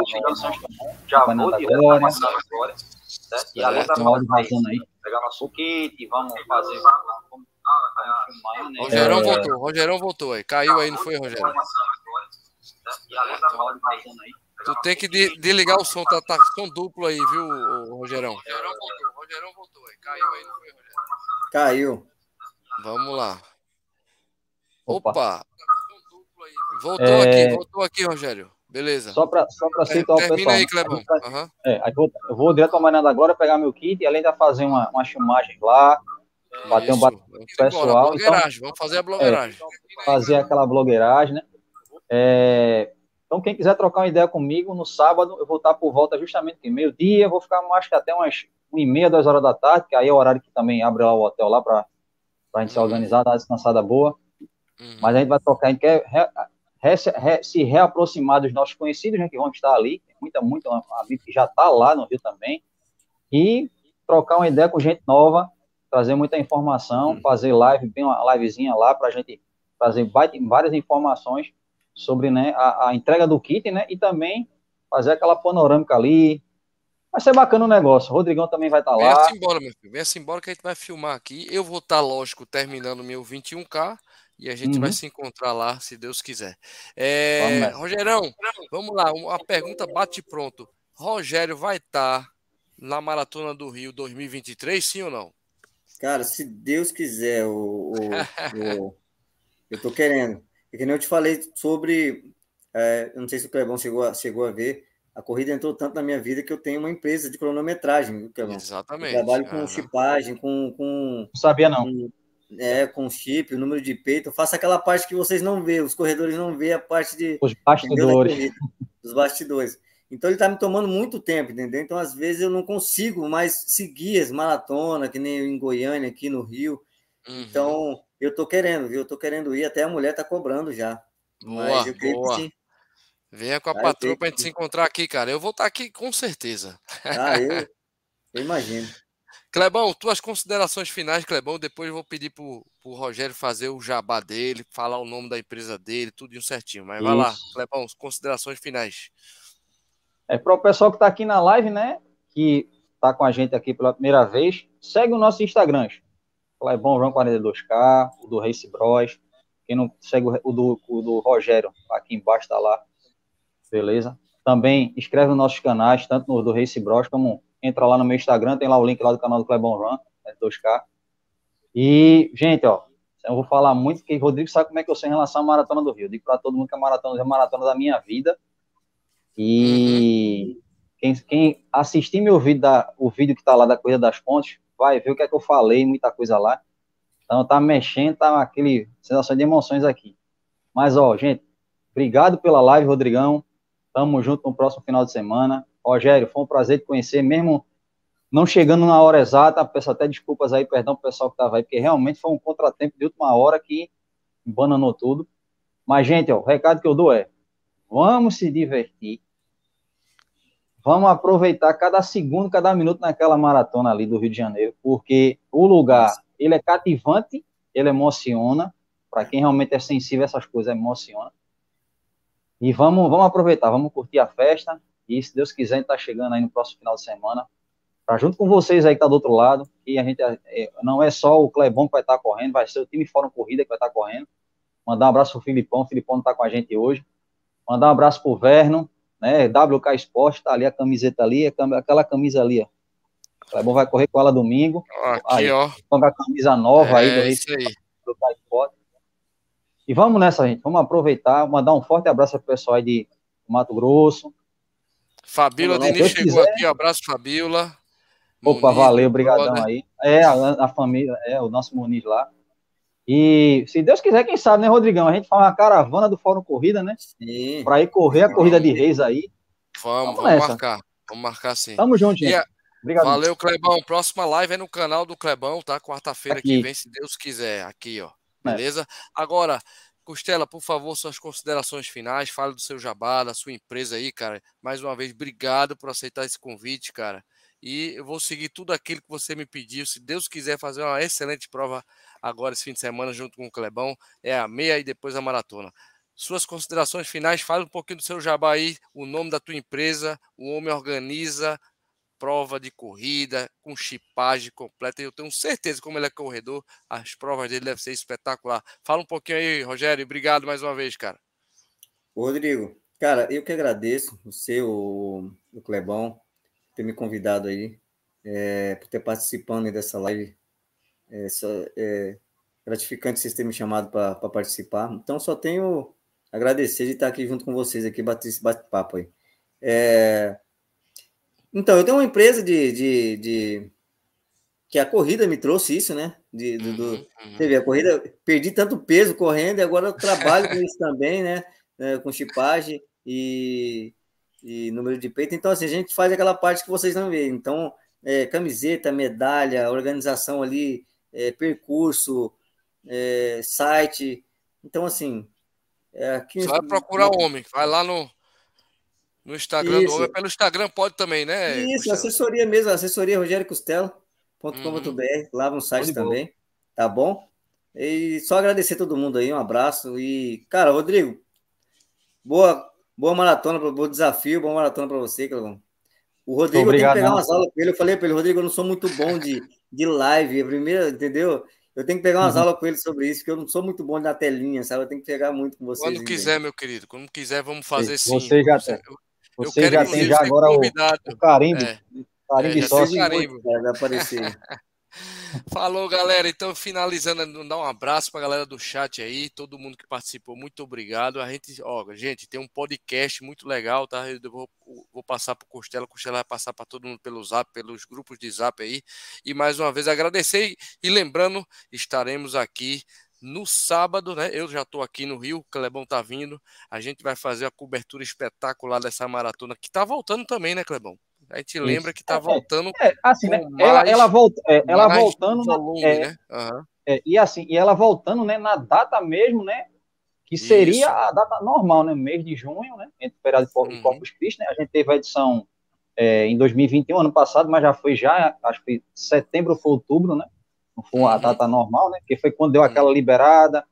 já vou agora, certo? E ali tá o áudio vazando aí, pegar nosso kit, vamos fazer, vamos filmar, né. Rogerão é... voltou, Rogerão voltou aí, caiu aí, não foi, Rogério? E ali tá vazando aí. Tu tem que de, desligar o som, tá, tá som duplo aí, viu, Rogerão? Rogerão voltou, Rogerão voltou aí, caiu aí, não foi, Rogério? Caiu. Vamos lá. Opa! Opa. Voltou é... aqui, voltou aqui, Rogério. Beleza. Só para só pra situar é, o pessoal. aí, Clebão. Uhum. É, eu, vou, eu vou direto para a Marina agora pegar meu kit e além de fazer uma, uma filmagem lá, Isso. bater um bate pessoal. Então, vamos fazer a blogueiragem. É, fazer aquela blogueiragem, né? É, então, quem quiser trocar uma ideia comigo, no sábado eu vou estar por volta justamente meio-dia, vou ficar mais que até umas 1 e meia, 2 horas da tarde, que aí é o horário que também abre lá o hotel lá para a gente se uhum. organizar, dar uma descansada boa. Uhum. Mas a gente vai tocar, a gente quer re, re, re, se reaproximar dos nossos conhecidos, né, que vão estar ali, muita, muita amigo que já está lá no Rio também, e trocar uma ideia com gente nova, trazer muita informação, uhum. fazer live, bem uma livezinha lá para a gente trazer várias informações sobre né, a, a, entrega do kit, né, e também fazer aquela panorâmica ali. Vai ser bacana o negócio. O Rodrigão também vai estar tá lá. Vem embora, meu filho. Vem embora que a gente vai filmar aqui. Eu vou estar, tá, lógico, terminando o meu 21K E a gente uhum. vai se encontrar lá, se Deus quiser. É, Rogerão, vamos lá. Uma pergunta bate pronto. Rogério vai estar tá na Maratona do Rio 2023, sim ou não? Cara, se Deus quiser, o, o, o eu tô querendo. É que nem eu te falei sobre. É, eu não sei se o Clebão chegou a, chegou a ver. A corrida entrou tanto na minha vida que eu tenho uma empresa de cronometragem, Clebão. Exatamente. Eu trabalho com chipagem, com, com. Não sabia, não. Com, é, com chip, o número de peito. Eu faço aquela parte que vocês não vê, os corredores não vê a parte de. Os bastidores. Os bastidores. Então ele está me tomando muito tempo, entendeu? Então, às vezes, eu não consigo mais seguir as maratonas, que nem em Goiânia, aqui no Rio. Uhum. Então, eu estou querendo, viu? Eu tô querendo ir, até a mulher está cobrando já. Boa, boa. Venha com a patroa para a gente se encontrar aqui, cara. Eu vou estar tá aqui com certeza. Ah, eu, eu imagino. Clebão, tuas considerações finais, Clebão. Depois eu vou pedir para o Rogério fazer o jabá dele, falar o nome da empresa dele, tudo certinho. Mas Isso. vai lá, Clebão, considerações finais. É para o pessoal que está aqui na live, né? Que está com a gente aqui pela primeira vez, segue o nosso Instagram. Clebão João 42K, o do Race Bros. Quem não segue o do, o do Rogério, aqui embaixo está lá. Beleza? Também inscreve nos nossos canais, tanto no do Race Bros, como entra lá no meu Instagram, tem lá o link lá do canal do Clebão Run, 2K. E, gente, ó, eu vou falar muito, porque Rodrigo sabe como é que eu sou em relação à Maratona do Rio. Eu digo para todo mundo que a maratona é a maratona da minha vida. E uhum. quem, quem assistir meu vídeo, da, o vídeo que tá lá da Corrida das Pontes, vai ver o que é que eu falei, muita coisa lá. Então tá mexendo, tá aquele sensação de emoções aqui. Mas, ó, gente, obrigado pela live, Rodrigão. Tamo junto no próximo final de semana. Rogério, foi um prazer te conhecer, mesmo não chegando na hora exata. Peço até desculpas aí, perdão pro pessoal que tava aí, porque realmente foi um contratempo de última hora que bananou tudo. Mas, gente, ó, o recado que eu dou é: vamos se divertir. Vamos aproveitar cada segundo, cada minuto naquela maratona ali do Rio de Janeiro, porque o lugar, ele é cativante, ele emociona, para quem realmente é sensível a essas coisas, emociona. E vamos, vamos aproveitar, vamos curtir a festa, e se Deus quiser, a gente tá chegando aí no próximo final de semana, para junto com vocês aí que tá do outro lado, e a gente é, não é só o Clebon que vai estar tá correndo, vai ser o time Fórum Corrida que vai estar tá correndo. Mandar um abraço pro Filipão, o Filipão não tá com a gente hoje. Mandar um abraço pro Verno, né? WK Esporte, tá ali a camiseta ali, aquela camisa ali, ó. O Clebão vai correr com ela domingo. Aqui, aí, ó. Com a camisa nova é, aí do isso aí. WK Esporte. E vamos nessa, gente. Vamos aproveitar, mandar um forte abraço pro pessoal aí de Mato Grosso. Fabíola Diniz chegou quiser. aqui, abraço, Fabíola. Opa, Muniz, valeu, obrigadão aí. É, a, a, família, é, o nosso Muniz lá. E se Deus quiser, quem sabe, né, Rodrigão? A gente faz uma caravana do Fórum Corrida, né? Sim. Pra ir correr a corrida de reis aí. Vamos, vamos, vamos marcar. Vamos marcar sim. Tamo junto, gente. A... Obrigado. Valeu, Clebão. Próxima live é no canal do Clebão, tá? Quarta-feira que vem, se Deus quiser. Aqui, ó. É. Beleza? É. Agora, Costela, por favor, suas considerações finais. Fale do seu jabá, da sua empresa aí, cara. Mais uma vez, obrigado por aceitar esse convite, cara. E eu vou seguir tudo aquilo que você me pediu. Se Deus quiser fazer uma excelente prova agora esse fim de semana junto com o Clebão, é a meia e depois a maratona. Suas considerações finais, fale um pouquinho do seu jabá aí, o nome da tua empresa, o homem organiza prova de corrida com chipagem completa. Eu tenho certeza, como ele é corredor, as provas dele devem ser espetacular. Fala um pouquinho aí, Rogério. Obrigado mais uma vez, cara. Rodrigo, cara, eu que agradeço você, o, o Clebão, ter me convidado aí, é, por ter participando dessa live é, só, é gratificante vocês terem me chamado para participar. Então, só tenho agradecer de estar aqui junto com vocês, aqui, bater esse bate-papo aí. É... Então, eu tenho uma empresa de, de, de, que a corrida me trouxe isso, né? De, do, do... Uhum, uhum. Você vê, a corrida, perdi tanto peso correndo e agora eu trabalho com isso também, né? É, com chipagem e, e número de peito. Então, assim, a gente faz aquela parte que vocês não veem. Então, é, camiseta, medalha, organização ali é, percurso, é, site. Então, assim. É, aqui, Você vai procurar o homem, vai lá no, no Instagram Isso. do homem. Pelo Instagram pode também, né? Isso, assessoria mesmo, assessoria Rogério Costela.com.br, uhum. lá no site também. Bom. Tá bom? E só agradecer a todo mundo aí, um abraço. E, cara, Rodrigo, boa, boa maratona, bom desafio, boa maratona para você, Clavão. O Rodrigo Obrigado, tem que pegar umas aulas com ele. Eu falei para ele, Rodrigo, eu não sou muito bom de, de live, a primeira, entendeu? Eu tenho que pegar umas uhum. aulas com ele sobre isso, porque eu não sou muito bom na telinha, sabe? Eu tenho que pegar muito com vocês. Quando quiser, meu querido, quando quiser, vamos fazer sim. Você já tem. Eu, você já tem já agora o, o carimbo. É. Carimbo é, sócio. Carimbo. Vai aparecer. Falou, galera. Então, finalizando, dar um abraço para a galera do chat aí, todo mundo que participou, muito obrigado. A gente, ó, gente, tem um podcast muito legal, tá? Eu vou, vou passar para o Costela, o Costela vai passar para todo mundo pelo zap, pelos grupos de zap aí. E mais uma vez agradecer e lembrando, estaremos aqui no sábado, né? Eu já estou aqui no Rio, o Clebão tá vindo. A gente vai fazer a cobertura espetacular dessa maratona que tá voltando também, né, Clebão? A gente Isso. lembra que tá é, voltando. É, é assim, né? Mais, ela, ela, volta, é, ela voltando. Volume, é, né? Uhum. e assim, e ela voltando, né, na data mesmo, né? Que seria Isso. a data normal, né? Mês de junho, né? Entre o feriado de uhum. Corpus Christi, né? A gente teve a edição é, em 2021, ano passado, mas já foi já, acho que setembro ou outubro, né? Não foi uma uhum. data normal, né? Que foi quando deu aquela uhum. liberada,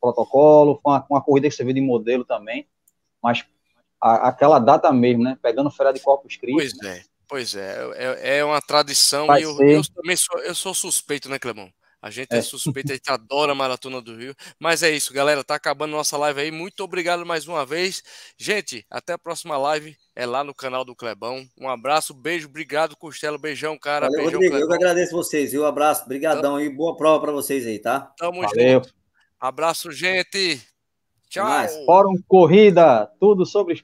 protocolo, foi uma, uma corrida que serviu de modelo também. Mas a, aquela data mesmo, né? Pegando férias de Corpus Christi. Pois é, pois é. É, é uma tradição Vai e eu, eu, também sou, eu sou suspeito, né, Clemão? A gente é, é suspeito, a gente adora a Maratona do Rio. Mas é isso, galera. Tá acabando nossa live aí. Muito obrigado mais uma vez. Gente, até a próxima live. É lá no canal do Clebão. Um abraço, beijo, obrigado, Costelo. Beijão, cara. Valeu, beijão, Rodrigo, eu que agradeço vocês, viu? Um abraço, brigadão e boa prova para vocês aí, tá? Tamo Valeu. junto. Abraço, gente. Tchau. Fórum Corrida, tudo sobre